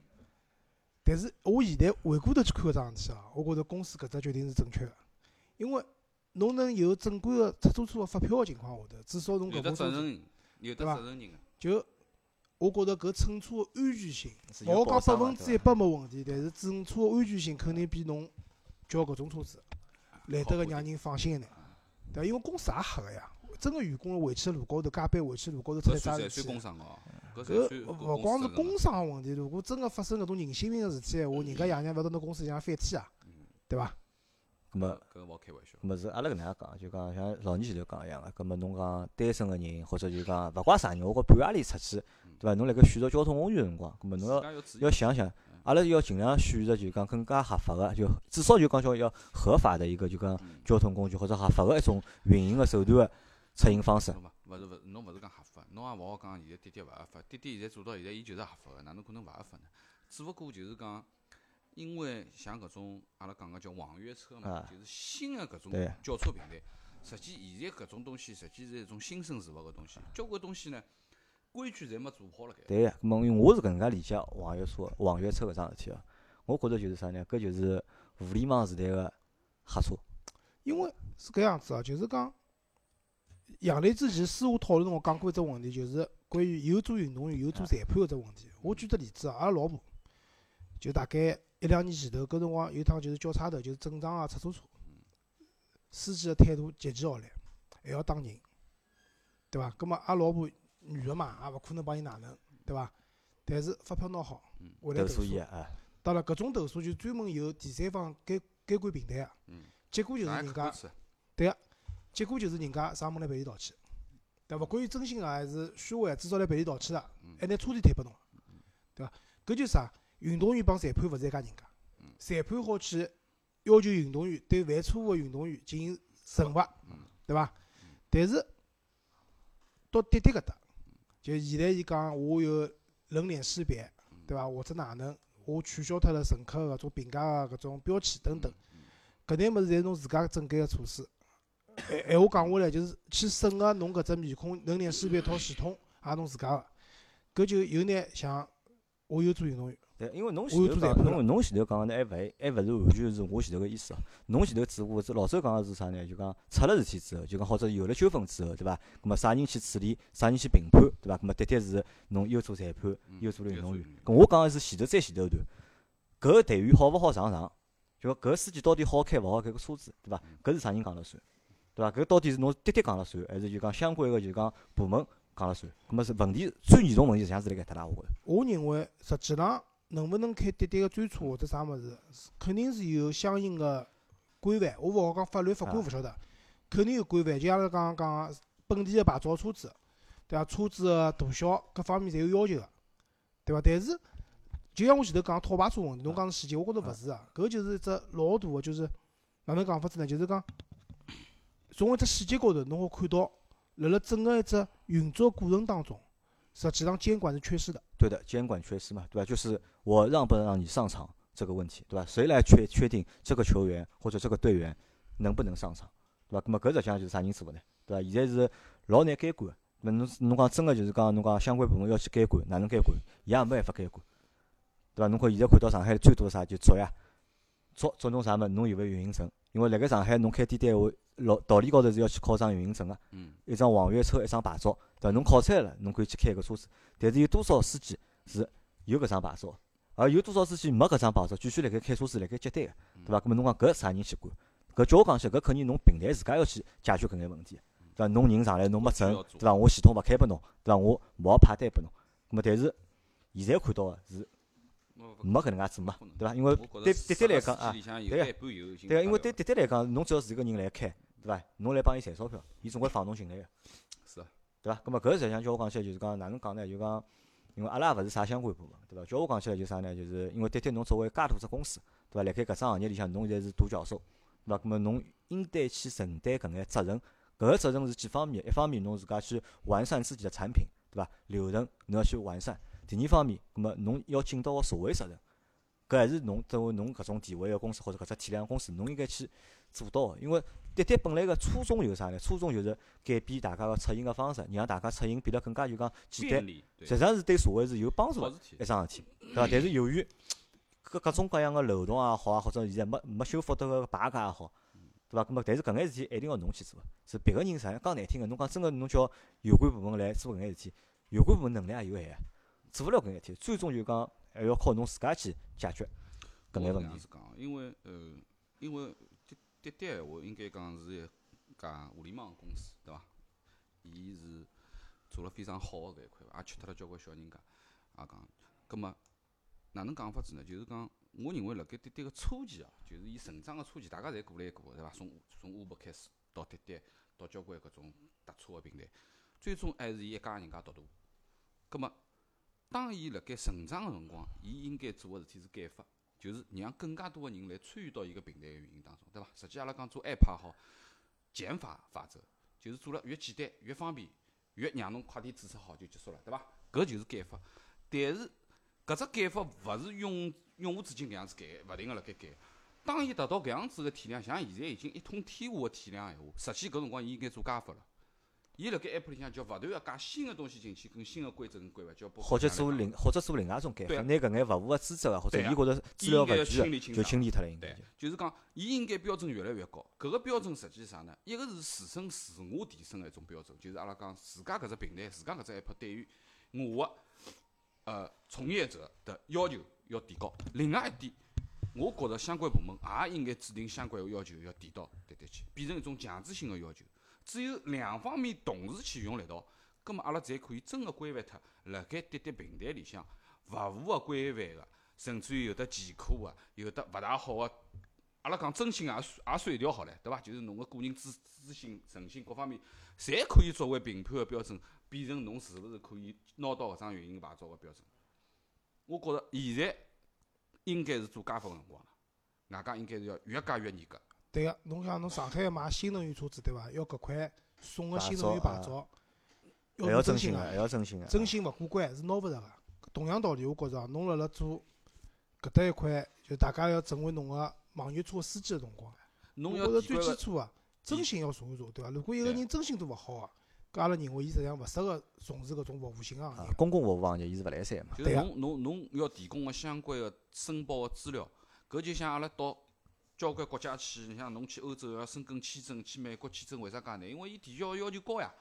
但是我现在回过头去看搿桩事体啊，我觉着公司搿只决定是正确个，因为侬能有正规个出租车个发票个情况下头，至少侬搿部车子责任人，有责任人个。就我觉着搿乘车个安全性，勿好讲百分之一百没问题，但是整车个安全性肯定比侬叫搿种车子来得个让人放心一点，对伐？因为公司也吓个呀，真个员工回去路高头加班，回去路高头出搿来啥事体搿勿光是工伤问题，如果真个发生搿种人性命个事体闲话，人家爷娘勿到侬公司里向翻天啊，对伐？咁么搿搿勿好开玩笑。咁么是阿拉搿能样讲，就讲像老年前头讲一样个，咁么侬讲单身个人，或者就讲勿怪啥人，我觉半夜里出去，对伐？侬辣盖选择交通工具个辰光，咁么侬要要想想，阿拉要尽量选择就讲更加合法个，就至少就讲叫要合法的一个就讲嗯交通工具或者合法个一种运营个手段个出行方式。侬勿勿是勿是侬勿是讲合法，侬也勿好讲现在滴滴勿合法，滴滴现在做到现在伊就是合法个，哪能可能勿合法呢？只勿过就是讲，因为像搿种阿拉讲个叫网约车嘛啊，就是新个搿种对叫车平台，实际现在搿种东西实际是一种新生事物个东西，交关东西呢规矩侪没做好辣盖。对个，咁么因为我是搿能介理解网约车网约车搿桩事体个，我觉着就是啥呢？搿就是互联网时代个黑车。因为是搿样子啊，就是讲杨澜之前私下讨论辰光讲过一只问题，就是关于有做运动员、有做裁判个只问题。我举个例子啊，阿拉老婆就大概一两年前头，搿辰光有趟就是叫差头，就是正常个出租车，司机个态度极其恶劣，还要打人，对伐？葛末阿拉老婆女个嘛，也勿可能帮伊哪能，对伐？但是发票拿好，回来投诉诉伊个啊，当然，搿种投诉就专门有第三方监监管平台个嗯，结果就是人家一可耻？结果就是人家上门来赔礼道歉，对伐？勿管伊真心个还是虚伪，至少来赔礼道歉了，嗯还拿车钿退拨侬了，对伐？搿就是啥？运动员帮裁判勿是一家人家。嗯，裁判好去要求运动员对犯错误个运动员进行惩罚嗯，对伐？但是到滴滴搿搭，就现在伊讲我有人脸识别，对伐？或者哪能，我取消脱了乘客个搿种评价个搿种标签等等，搿眼物事侪是侬自家整改个措施。闲闲话讲下来，就是去审核侬搿只面孔人脸识别套系统，也侬自家个，搿就有眼像我有做运动员，对，因为侬前头讲，侬侬前头讲个呢，还勿还还勿是完全是我前头个意思哦。侬前头只不过是老周讲个是啥呢？就讲出了事体之后，就讲或者有了纠纷之后，对伐？咁么啥人去处理，啥人去评判，对伐？咁么的确是侬又做裁判，嗯又做了运动员又做运。咁我讲个是前头再前头段，搿个队员好勿好上场，就讲搿个司机到底好开勿好开个车子，对伐？搿是啥人讲了算，对伐？搿到底是侬滴滴讲了算，还是就讲相关个就讲部门讲了算？咁么是问题最严重问题实际上是辣盖搭啦，我觉着。我认为实际上能勿能开滴滴个专车或者啥物事，是肯定是有相应个规范。我勿好讲法律法规啊勿晓得，肯定有规范。就阿拉刚刚讲个本地个牌照车子，对伐？车子个大小各方面侪有要求个，对伐？但是就像我前头讲套牌车问题，侬讲是细节，我觉着勿是啊。搿就是一只老大个，就是哪能讲法子呢？就是讲从一只细节高头，侬好看到辣辣整个一只运作过程当中，实际上监管是缺失的。对的，监管缺失嘛，对吧？就是我让不让你上场这个问题，对吧？谁来确确定这个球员或者这个队员能不能上场，对吧？那么搿实际上就是啥人做的呢？对对伐？现在是老难监管。那侬侬讲真个就是讲侬讲相关部门要去监管，哪能监管？伊也没办法监管，对伐？侬看现在看到上海最多啥就捉呀，捉捉侬啥物事？侬有勿有运营证？因为辣盖上海侬开店单位，老道理高头是要去考张运营证个，嗯，一张网约车，一张牌照，对伐？侬考出来了，侬可以去开个车子。但是有多少司机是有搿张牌照？而有多少司机没搿张牌照，继续辣盖开车子辣盖接单个，对伐？搿么侬讲搿啥人去管？搿叫我讲起，搿肯定侬平台自家要去解决搿眼问题，对伐？侬人上来侬没证，对伐？我系统勿开拨侬，对伐？我冇派单拨侬。搿么但是现在看到个是没搿能介做嘛，对伐？因为对对对来讲啊，对个，对个，因为对对对来讲，侬只要是一个人来开，对伐？侬来帮伊赚钞票，伊总归放侬进来个，是啊，对伐？咾么搿实际上叫我讲起来就是讲哪能讲呢？就讲因为阿拉也勿是啥相关部门，对伐？叫我讲起来就啥呢？就是因为滴滴侬作为介大只公司，对伐？辣盖搿只行业里向，侬现在是独角兽，对伐？咾么侬应该去承担搿眼责任，搿个责任是几方面？一方面侬自家去完善自己的产品，对伐？流程侬要去完善。第二方面，咾么侬要尽到个社会责任，搿还是侬作为侬搿种地位个公司或者搿只体量公司，侬应该去做到个。因为滴滴本来个初衷有啥呢？初衷就是改变大家个出行个方式，让大家出行变得更加就讲简单。实际上是对社会是有帮助个一桩事体，对伐？但是由于各各种各样个漏洞也好啊，或者现在没没修复得个牌价也好，对伐？咁么但是搿眼事体一定要侬去做，是别个人啥讲难听个，侬讲真个侬叫有关部门来做搿眼事体，有关部门能力也有限，做勿了搿眼事体，最终就讲还要靠侬自家去解决搿眼问题我是搿样子。讲，因为呃，因为滴滴闲话应该讲是一家互联网公司，对伐？伊是做了非常好个搿一块，也吃脱了交关小人家，也讲，葛末哪能讲法子呢？就是讲，我认为辣盖滴滴个初期啊，就是伊成长个初期，大家侪过来过，对伐？从从 Uber 开始到滴滴，到交关搿种搭车个平台，最终还是伊一家人家独大。葛末，当伊辣盖成长个辰光，伊应该做个事体是改革。就是让更加多个人来参与到伊个平台个运营当中，对伐？实际阿拉讲做 app 也好，减法法则，就是做了越简单越方便，越让侬快点注册好就结束了，对伐？搿就是改法。但是搿只改法勿是永永无止境搿样子改，勿停个辣盖改。当伊达到搿样子个体量，像现在已经一统天下个体量闲话，实际搿辰光伊应该做加法了。伊辣盖 app 里向叫勿断要加新个东西进去，跟新个规则跟规范，就要包括或者做另或者做另外一种改法，对啊拿搿眼勿符个资质啊，或者伊觉着资料勿全个，就清理脱了，应该对就。，是讲，伊应该标准越来越高。搿个标准实际是啥呢？一个是自身自我提升个一种标准，就是阿拉讲自家搿只平台、自家搿只 app 对于我个呃从业者的要求要提高。另外一点，我觉着相关部门也应该制定相关个要求，要提到滴滴去，变成一种强制性个要求。只有两方面同时去用力道，葛末阿拉才可以真个规范脱辣盖滴滴平台里向勿符合规范个，甚至于有的奇葩个，有的勿大好个。阿拉讲真心也算也算一条好唻，对伐？就是侬个个人资资信、诚信各方面，侪可以作为评判个标准，变成侬是勿是可以拿到搿张运营牌照个标准。我觉着现在应该是做加法个辰光了，外加应该是要越加越严格。对个，侬像侬上海买新能源车子对伐？要搿块送个新能源牌照，要真心个还，要真心个。真心勿过关是拿勿着个。同样道理，我觉着侬辣辣做搿搭一块，就大家要成为侬个网约车司机个辰光，侬我觉着最要个，基础个真心要查一查，对伐？如果一个人真心都勿好个，搿阿拉认为伊实际上勿适合从事搿种服务性行业，。啊公共服务行业伊是勿来三嘛。就是对啊侬侬侬要提供个相关个申报个资料，搿就像阿拉到交关国家去，你像侬去欧洲要申根签证，去美国签证为啥介难？因为伊提交个要求高呀，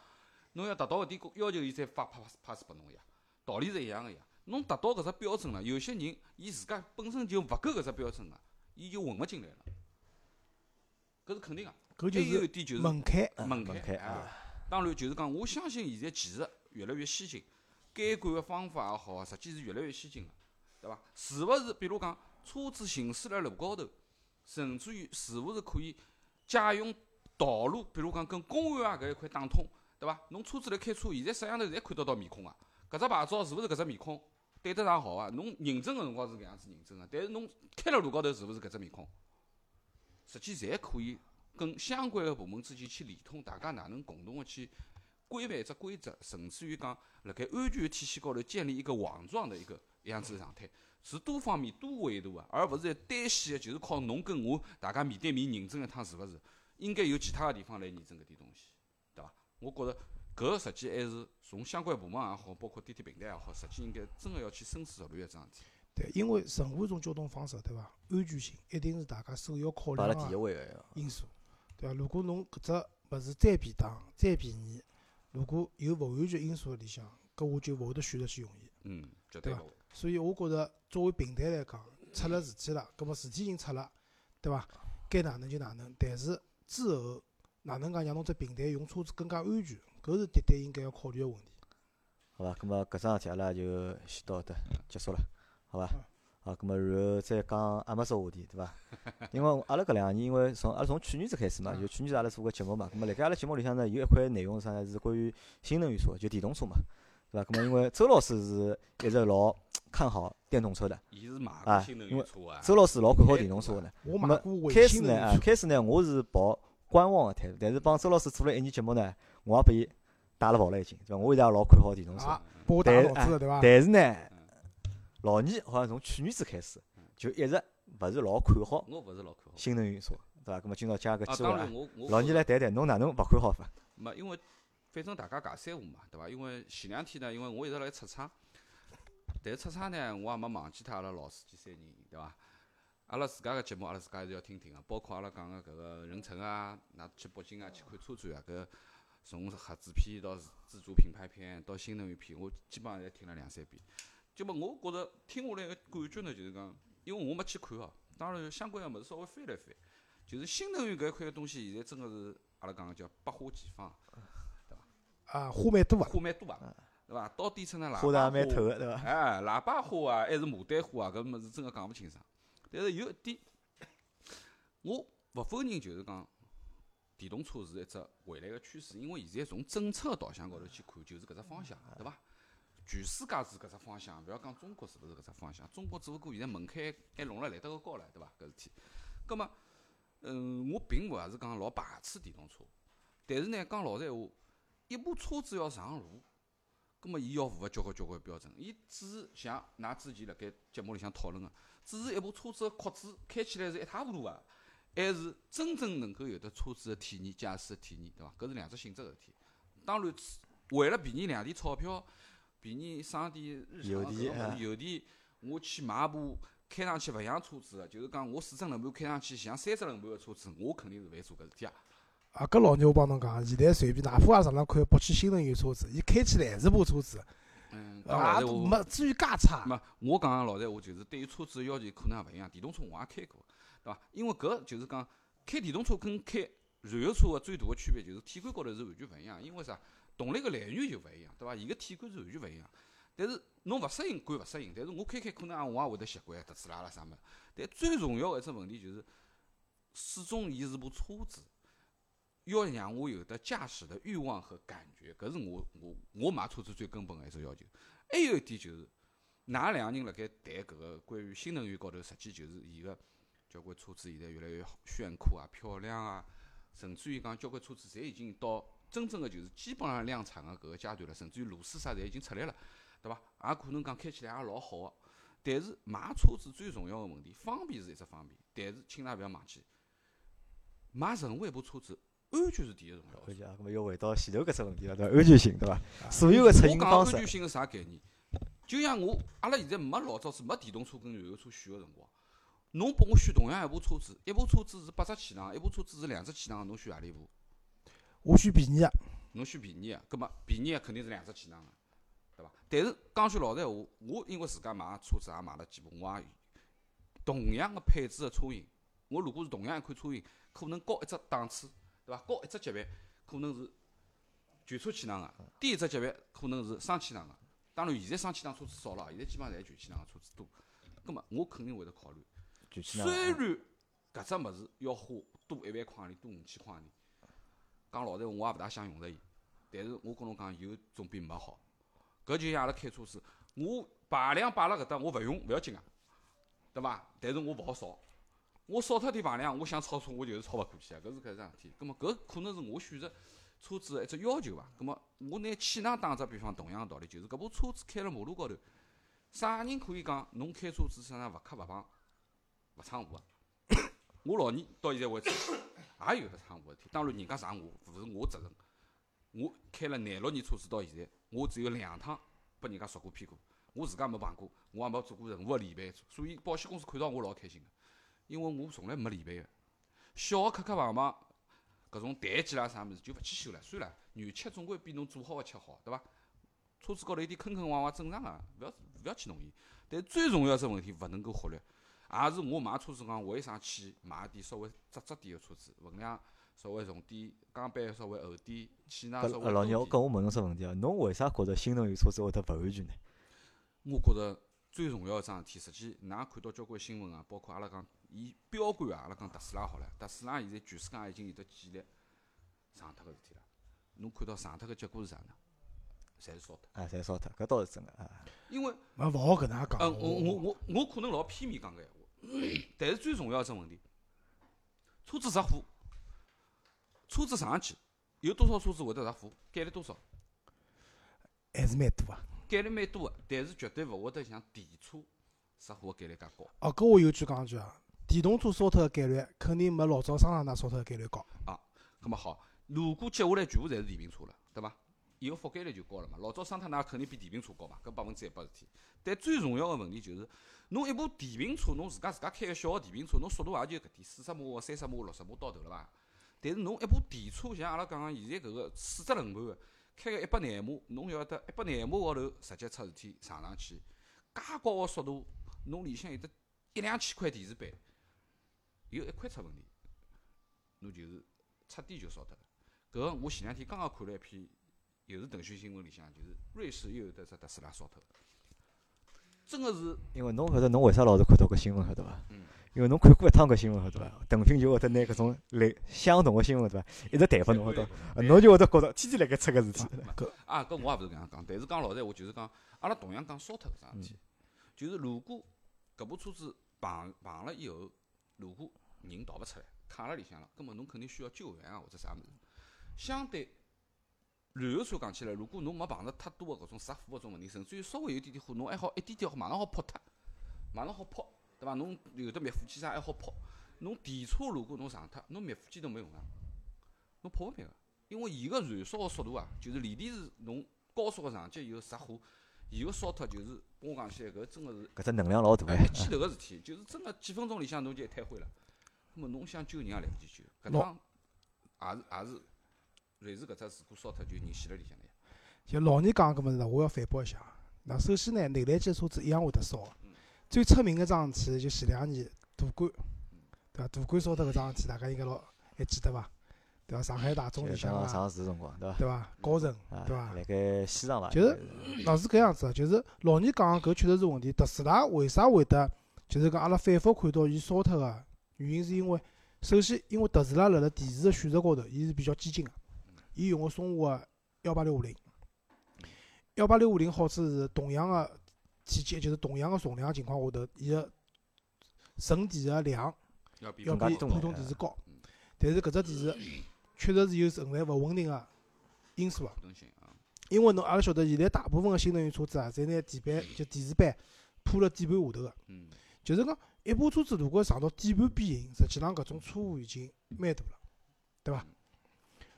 侬要达到搿点要求，伊才发 pass pass 拨侬呀，道理是一样个呀。侬达到搿只标准了，有些人伊自家本身就勿够搿只标准个，伊就混勿进来了，搿是肯定个。搿就还有一是点就是门槛。门门槛槛啊。当然，就是讲，我相信现在技术越来越先进，监管个方法也好啊，实际是越来越先进了，对伐？是勿是？比如讲，车子行驶辣路高头，甚至于是勿是可以借用道路，比如讲跟公安啊搿一块打通，对伐？侬车子来开车，现在摄像头侪看得到面孔啊，搿只牌照是勿是搿只面孔对得上号啊？侬认证个辰光是搿样子认证个，但是侬开辣路高头是勿是搿只面孔？实际侪可以跟相关个部门之间去联通，大家哪能共同个去规范一只规则，甚至于讲辣盖安全体系高头建立一个网状的一个一样子的状态，是多方面多维度个，而勿是单线个，就是靠侬跟我大家面对面认证一趟是勿是？应该有其他个地方来验证搿点东西，对伐？我觉着搿实际还是从相关部门也好，包括滴滴平台也好，实际应该真个要去深思熟虑一桩事体。对，因为任何一种交通方式，对伐？安全性一定是大家首要考摆辣第一量个位个呀。因素，对伐？如果侬搿只物事再便当、再便宜，如果有勿安全因素辣里向，搿我就勿会得选择去用伊。嗯，绝对伐对勿会。所以我觉着作为平台来讲，出了事体了，葛末事体已经出了，对伐？该哪能就哪能，但是之后哪能介让侬只平台用车子更加安全，搿是滴滴应该要考虑个问题。好伐？咁么搿桩事体阿拉就先到搿搭结束了，好伐嗯？好，咁么然后再讲阿没说话题，对伐？因为阿拉搿两年，因为从阿拉从去年子开始嘛，嗯就去年子阿拉做个节目嘛，咁么辣盖阿拉节目里向呢，有一块内容是啥呢？是关于新能源车，就电动车嘛，对伐？咁么因为周老师是一直老看好电动车的，伊是买啊过新能因为源车啊。周老师老看好电动车个呢。我买过开始呢，开始呢，我是抱观望的态度，但是帮周老师做了一年节目呢，我也拨伊带了跑了已经，对伐？我现在也老看好电动车。啊拨我打但脑子了，对伐？但是呢嗯，老二好像从去年子开始就一直勿是老看好我勿是老看好。新能源车，对伐？咁么今朝借个啊，机会啊老二来谈谈，侬哪能勿看好法？没，因为反正大家尬三胡嘛，对伐？因为前两天呢，因为我一直辣盖出差，但是出差呢，我也没忘记脱阿拉老司机三人，对伐？阿拉自家个节目，阿拉自家还是要听听个，包括阿拉讲个搿个任成啊，㑚去北京啊去看车展啊，搿从合资片到自自主品牌片到新能源片，我基本上侪听了两三遍。就么我觉着听下来个感觉呢，就是讲，因为我没去看哦，当然相关个物事稍微翻了翻，就是新能源搿一块个东西，现在真个是阿拉讲个叫百花齐放。啊，花蛮多啊，花蛮多啊，对伐？到底称呢，喇花叭花也蛮透个，对伐？哎，喇叭花啊，还是牡丹花啊，搿物事真个讲勿清爽。但是有一点，我勿否认，就是讲电动车是一只未来个趋势，因为现在从政策个导向高头去看，就是搿只方向，对伐？全世界是搿只方向，勿要讲中国是勿是搿只方向，中国只勿过现在门槛还弄了来得个高了，对伐？搿事体。葛末，嗯，我并勿是讲老排斥电动车，但是呢，讲老实闲话，一部车子要上路，葛末伊要符合交关交关标准，伊只是像㑚之前辣盖节目里向讨论个，只是一部车子个壳子开起来是一塌糊涂个，还是真正能够有得车子个体验、驾驶个体验，对伐？搿是两只性质个事体。当然，为了便宜两钿钞票，便宜省点日常油个油钿，我去买部开上去勿像车子个，就是讲我四只轮盘开上去像三只轮盘个车子，我肯定是勿会做搿事体啊。啊，搿老牛我帮侬讲，现在随便哪怕也上趟看北汽新能源车子，伊开起来还是部车子，嗯，讲啊，没至于介差。没，我讲个老实话，就是对于车子个要求可能也勿一样。电动车我也开过，对伐？因为搿就是讲开电动车跟开燃油车个最大个区别就是体感高头是完全勿一样。因为啥？动力个来源就勿一样，对伐？伊个体感是完全勿一样。但是侬勿适应归勿适应，但是我开开可能我也会得习惯，特斯拉啦啥物事。但最重要个一只问题就是，始终伊是部车子，要让我有得驾驶的欲望和感觉，搿是我我我买车子最根本个一只要求。还有一点就是，㑚两个人辣盖谈搿个关于新能源高头，实际就是伊个交关车子现在越来越炫酷啊、漂亮啊，甚至于讲交关车子侪已经到真正个就是基本上量产个搿个阶段了，甚至于螺丝啥侪已经出来了，对伐？也可能讲开起来也老好个。但是买车子最重要个问题，方便是一只方便，但是请㑚勿要忘记，买任何一部车子，安全是第一重要的。而且啊，咁么又回到前头搿只问题了，对伐？安全性，对伐？所有个出我讲行方式，安全性是啥概念？就像我，阿拉现在没老早子没电动车跟燃油车选个辰光，侬拨我选同样一部车子，一部车子是八只气囊，一部车子是两只气囊，侬选何里部？我选便宜个，侬选便宜个，搿么便宜个肯定是两只气囊个，对伐？但是讲句老实闲话，我因为自家买车子也买了几部，我也同样个配置个车型，我如果是同样一款车型，可能高一只档次，对伐？高一只级别，可能是全车气囊个，低一只级别可能是双气囊个。当然，现在双气囊车子少了，现在基本上侪全气囊个车子多。葛末我肯定会得考虑，虽然搿只物事要花多一万块钿，多五千块钿，讲老实闲话，我也勿大想用着伊。但是我跟侬讲，有总比没好。搿就像阿拉开车子，我排量摆辣搿搭，我勿用勿要紧个，对伐？但是我勿好少，我少脱点排量，我想超车我就是超勿过去啊，搿是搿桩事体。葛末搿可能是我选择车子的一只要求伐。葛末我拿气囊打只比方，同样个道理，就是搿部车子开辣马路高头，啥人可以讲侬开车子身上勿磕勿碰、勿闯祸个？我老二到现在为止也有得闯祸事体，当然人家闯祸勿是我责任，我开了廿六年车子到现在，我只有两趟拨人家摔过屁股，我自家没碰过，我也没做过任何个理赔，所以保险公司看到我老开心个，因为我从来没理赔个。小个磕磕碰碰，搿种台基啦啥物事就勿去修了，算了，原漆总归比侬做好个漆好，对伐？车子高头有点坑坑洼洼正常个，勿要勿要去弄伊。但最重要只问题勿能够忽略，也是我买车子讲为啥去买点稍微窄窄点个车子，分量稍微重点，钢板稍微厚点，气囊稍微搿老倪，我。跟我问侬只问题啊，侬为啥觉着新能源车子会得勿安全呢？我觉着最重要个桩事体，实际㑚看到交关新闻啊，包括阿拉讲伊标杆啊，阿拉讲特斯拉好了，特斯拉现在全世界已经有得几例上脱个事体了。侬看到上脱个结果是啥呢？侪是烧脱。啊，侪烧脱，搿倒是真个啊。因为没勿好搿能介讲。嗯，我我我我可能老片面讲搿闲话，但是最重要一只问题，车子着火，车子上去，有多少车子会得着火？概率多少？还是蛮多啊。概率蛮多个，但是绝对勿会得像电车着火个概率介高。哦，搿我有句讲句啊，电动车烧脱个概率肯定没老早桑塔纳烧脱个概率高。咁么好，如果接下来全部侪是电瓶车了，对伐？伊个覆盖率就高了嘛。老早桑塔纳肯定比电瓶车高嘛，搿百分之一百事体。但最重要个问题就是，侬一部电瓶车，侬自家自家开个小个电瓶车，侬速度也就搿点，四十码、三十码、六十码到头了伐？但是侬一部电车，像阿拉讲个现在搿个四只轮盘个，开个一百廿码，侬要得一百廿码高头直接出事体撞上去，介高个速度，侬里向有得一两千块电池板，有一块出问题，侬就是彻底就烧脱了。搿个我前两天刚刚看了一篇，又是腾讯新闻里向，就是瑞士又有得只特斯拉烧脱了，真个是因为侬晓得侬为啥老是看到搿新闻晓得伐？嗯因为侬看过一趟搿新闻晓得伐？腾讯就会得拿搿种类相同个新闻对伐？一直弹拨侬晓得侬就会得觉着天天辣盖出搿事体。啊，搿我也勿是搿样讲，但是讲老实闲话，就是讲阿拉同样讲烧脱搿桩事体，就是如果搿部车子碰碰了以后，如果人逃勿出来，卡辣里向了，葛末侬肯定需要救援啊或者啥物事。相对燃油车讲起来，如果侬没碰着太多个搿种着火搿种问题，甚至于稍微有点点火，侬还好一点点好马上好扑脱，马上好扑，对伐？侬有的灭火器啥还好扑。侬电车如果侬上脱，侬灭火器都没用啊，侬扑勿灭个。因为伊个燃烧个速度啊，就是锂电池侬高速个上去以后着火，伊个烧脱就是我讲起来搿真个是搿只能量老大哎一个。记头个事体，就是真个几分钟里向侬就一摊灰了。那么侬想救人也来不及救，搿老趟也是也是瑞士搿只事故烧脱就人死辣里向了呀。就老倪讲搿物事呢，我要反驳一下。那首先呢，内燃机车子一样会得烧。最出名个桩事体就前两年大管，对伐？大管烧脱搿桩事体，大家应该老还记得伐？对伐？上海大众就里向上市辰光对伐？对伐？高层，啊，对伐辣盖西藏伐？就是老是搿样子的，就是老倪讲个搿确实是问题。特斯拉为啥会得，就是讲阿拉反复看到伊烧脱个原因，是因为首先因为特斯拉辣辣电池个选择高头，伊是比较激进个，伊用个松下个幺八六五零。幺八六五零好处是同样个体积，就是同样个重量情况下头，伊个存电个量要比普通电池高嗯。但是搿只电池确实是有存在勿稳定个因素个。因为侬阿拉晓得，现在大部分个新能源车子啊，侪拿地板就电池板铺辣底盘下头个。嗯，就是讲，一部车子如果上到底盘变形，实际上搿种错误已经蛮大了，对伐？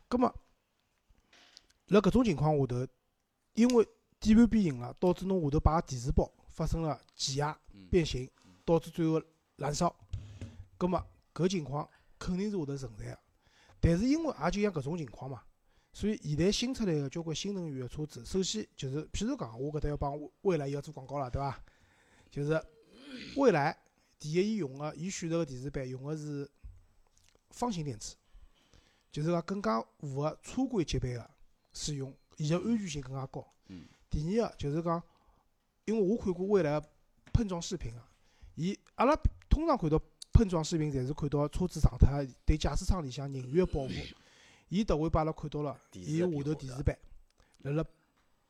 葛末，辣搿种情况下头，因为底盘变形了，导致侬下头摆个电池包发生了挤压嗯变形，导致最后燃烧。葛末搿情况肯定是会得存在个。但是因为也就像搿种情况嘛，所以现在新出来个交关新能源个车子，首先就是譬如讲，我搿搭要帮未来要做广告了，对伐？就是未来第一，伊用个伊选择个电池板用个是方形电池，就是讲更加符合车规级别个使用，伊个安全性更加高。嗯第二个就是讲，因为我看过蔚来个碰撞视频啊，伊阿拉通常看到碰撞视频，侪是看到车子撞脱对驾驶舱里向人员个保护，伊特为把阿拉看到了，伊下头电池板辣辣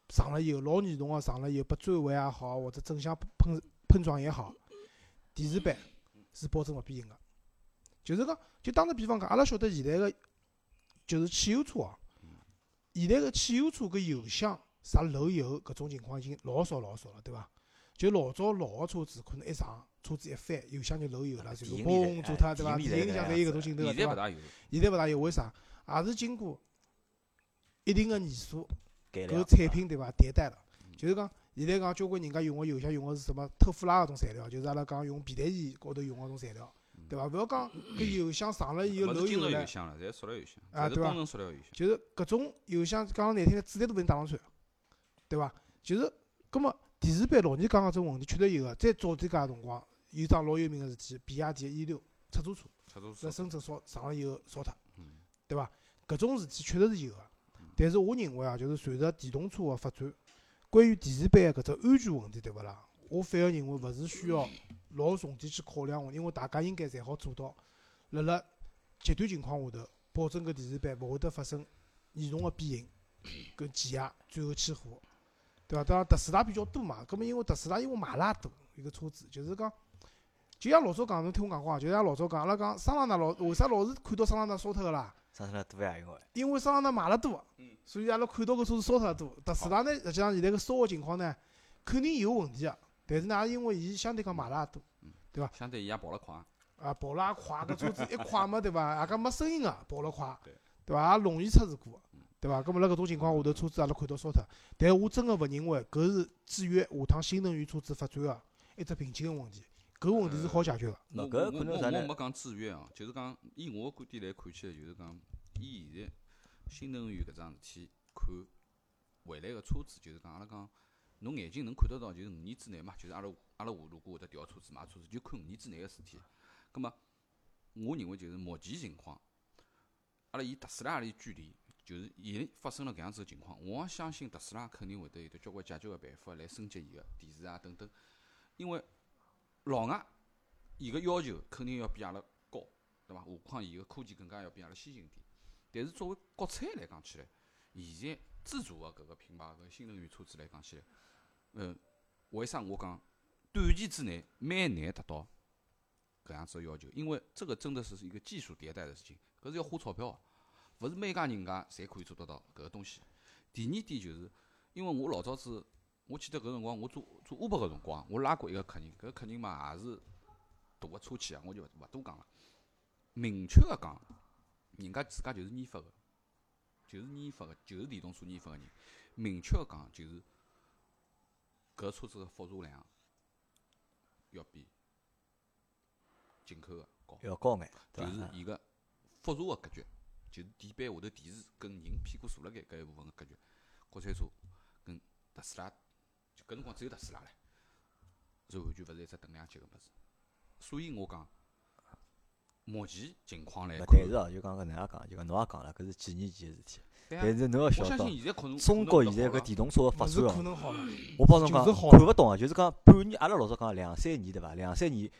撞了以后，老严重个撞了以后，拨追尾也好，或者正向碰碰撞也好，电池板是保证勿变形个。就是讲，就打个比方讲，阿拉晓得现在个就是汽油车哦，现在个汽油车搿油箱啥漏油搿种情况已经老少老少了，对伐？就老早老个车子可能一上，车子一翻，油箱就漏油了，就是电力嘣做脱，对伐？电力电影里向侪有搿种镜头个，对伐？现在勿大有，现在勿大有，为啥？也是经过一定个年数，搿产品对伐迭代了，就是讲现在讲交关人家用个油箱用个是什么特夫拉搿种材料，就是阿拉讲用皮带衣高头用个种材料，对伐？勿要讲 搿油箱上了以后漏油了，侪塑料油箱，侪是啊对伐工程塑料油箱。就是搿种油箱讲得难听点，子弹都拨你打上去，对伐？就是，葛末电视版老年讲个种问题确实有个，再早点介辰光有桩老有名个事体，比亚迪 E 六出租车出租车，辣深圳烧上了以后烧脱，嗯对伐？搿种事体确实是有个，但是我认为啊，就是随着电动车个发展，关于电视版搿只安全问题，对勿啦？我反而认为勿是需要老重点去考量个，因为大家应该侪好做到，辣辣极端情况下头，保证搿电视版勿会得发生严重个变形跟挤压，最后起火，对伐？当然特斯拉比较多嘛，葛末因为特斯拉因为买拉多一个车子，就是讲，就像老早讲，侬听我讲过啊，就像老早讲，阿拉讲桑塔纳老为啥老是看到桑塔纳烧脱个啦？上升了多呀，因为因为桑塔纳买了多嗯，所以阿拉看到搿车子烧脱了多。特斯拉呢，实际上现在个烧个情况呢，肯定有问题个，但是呢，也因为伊相对讲买了也多，对伐相对伊也跑了快。啊，跑了也快，搿车子 一快嘛，对伐？也讲没声音个，跑了快对，对伐？也容易出事故，对伐？葛末辣搿种情况下头，车子阿拉看到烧脱，但我真个勿认为搿是制约下趟新能源车子发展个一只瓶颈个问题，搿问题是好解决个。我喏搿我可能啥呢我我没讲制约啊，就是讲以我个观点来看起来，就是讲以现在新能源搿桩事体看未来个车子，就是讲阿拉讲侬眼睛能看得到，就是五年之内嘛，就是阿拉阿拉如果会得调车子买车子，就看五年之内个事体。葛末我认为就是目前情况，阿拉以特斯拉里距离，就是已经发生了搿样子个情况，我也相信特斯拉肯定会得有得交关解决个办法来升级伊个电池啊等等，因为老外伊个要求肯定要比阿拉高，对伐？何况伊个科技更加要比阿拉先进点。但是作为国产来讲起来，现在自主个搿个品牌搿新能源车子来讲起来，嗯，为啥我讲短期之内蛮难达到搿样子个要求？因为这个真的是一个技术迭代的事情，搿是要花钞票个，勿是每家人家侪可以做得到搿个东西。第二点就是，因为我老早子，我记得搿辰光我做做 Uber 个辰光，我拉过一个客人，搿客人嘛也是大个车企啊，我就勿勿多讲了。明确个讲，人家自家就是研发个，就是研发个，就是电动车研发个人。明确个讲，就是搿车子个复杂量要比进口个高。要高眼？就是伊个复杂个格局，就是底板下头电池跟人屁股坐辣盖搿一部分个格局，国产车跟特斯拉，就搿辰光只有特斯拉唻，是完全勿是一只等量级个物事。所以我讲，目前情况来勿看但，是哦，就讲搿能介讲，就讲侬也讲了，搿是几年前个事体。但是侬要晓得，中国现在搿搿电动车个发展哦，我帮侬讲看勿懂啊，就是讲半年，阿拉老早讲两三年对伐？两三年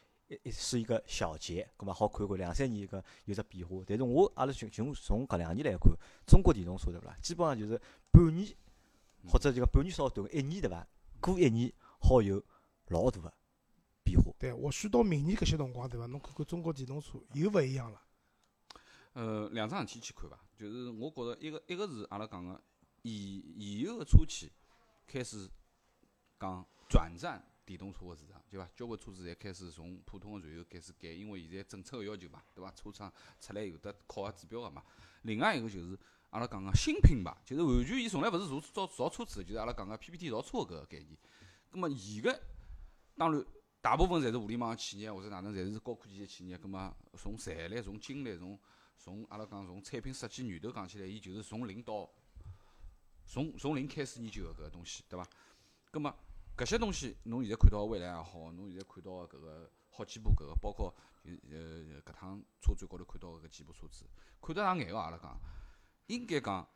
是一个小节，葛末好看看两三年一个有只变化。但是我阿拉从从从搿两年来看，中国电动车对勿啦？基本上就是半年或者就讲半年稍短，一年对伐？过一年好有老大个变化。对，或许到明年搿些辰光，对伐？侬看看中国电动车又勿一样了。呃，两桩事体去看伐，就是我觉着一个一个是阿拉讲个现现有个车企开始讲转战电动车个市场，对伐？交关车子侪开始从普通个燃油开始改，因为现在政策个要求嘛，对伐？车厂出来有得考核指标个嘛。另外一个就是阿拉讲个新品牌，就是完全伊从来勿是造造造车子的，就是阿拉讲个 PPT 造车个搿个概念。葛末伊个当然大部分侪是互联网企业或者哪能，侪是高科技个企业。葛末从财力、从精力、从从阿拉讲从产品设计源头讲起来，伊就是从零到从从零开始研究个搿个东西，对伐？葛末搿些东西，侬现在看到个蔚来也好，侬现在看到个搿个好几部搿个，包括呃搿趟车展高头看到个搿几部车子，看得上眼个阿拉讲，应该讲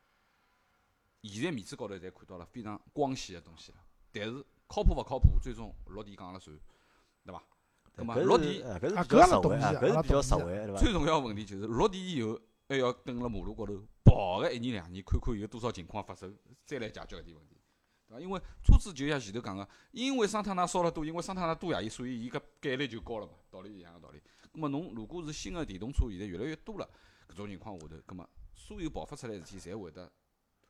现在面子高头侪看到了非常光鲜个东西了。但是靠谱勿靠谱，最终落地讲了算，对伐？那么落地呃搿是啊比较实惠啊，搿是比较实惠，对伐？最重要个问题就是落地以后，还要蹲辣马路高头跑个一年两年，看看有多少情况发生，再来解决搿点问题，对伐？因为车子就像前头讲个，因为桑塔纳烧了多，因为桑塔纳多呀，伊所以伊搿概率就高了嘛，道理一样个道理。那么侬如果是新个电动车，现在越来越多了，搿种情况下头，葛么所有爆发出来事体侪会得，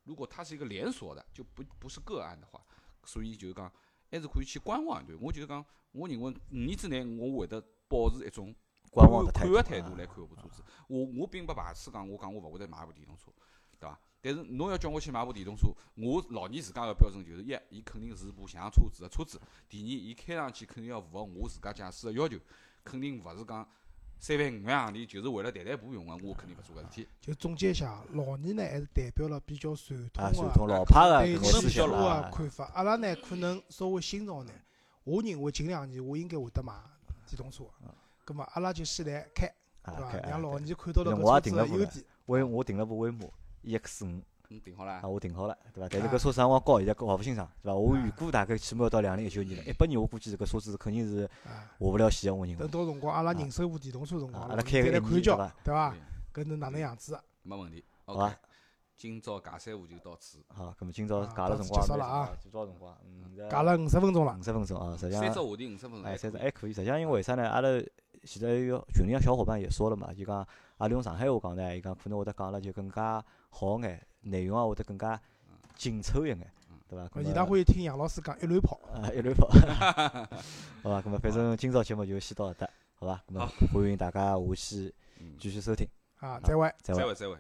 如果它是一个连锁的，就不不是个案的话，所以就是讲还是可以去观望一段。我就是讲，我认为五年之内我会得保持一种观望看个态啊度来看搿部车子。我我并不排斥讲，我讲我勿会得买一部电动车，对伐？但是侬要叫我去买部电动车，我老年自家个标准就是一，伊肯定是部像车子个车子；第二，伊开上去肯定要符合我自家驾驶个要求，肯定勿是讲三万五万行钿就是为了代代步用个，我肯定勿做搿事体。就总结一下，老年呢还是代表了比较传啊，统个传统老派个对搿可能个思想啊，看法。阿拉呢可能稍微新潮眼，我认为近两年我应该会得买电动车个。葛末阿拉就先来开，对伐？让老年看到了对我车子定了部了个优点。我我订了部威马 EX 五嗯，定好了啊，。我定好了，对伐？但是啊搿车辰光高，现在搞勿清爽，对伐？我啊预估大概起码要到两零一九年了，一八年我估计搿车子肯定是啊，下勿了线个，我认为等。到辰光阿拉人手部电动车辰光，啊阿拉开个看叫对伐，搿能哪能样子？没问题。好伐今朝尬三胡就到此。好，咁么今朝啊尬了辰光蛮结束了啊长多少辰光？嗯，现在讲了五十分钟了五，十分钟啊，实际上三只话题五十分钟哎，还可以。三十还可以。实际上因为为啥呢？阿拉现在有群里向小伙伴也说了嘛，就讲阿拉用上海话讲呢，伊讲可能会得讲了就更加好眼，内容啊会得更加紧凑一眼，对伐？搿伊拉欢喜听杨老师讲一乱跑。啊一乱跑，好伐？那么反正今朝节目就先到搿搭，好伐？那么欢迎大家下期嗯，继续收听，啊，再会再。会再会。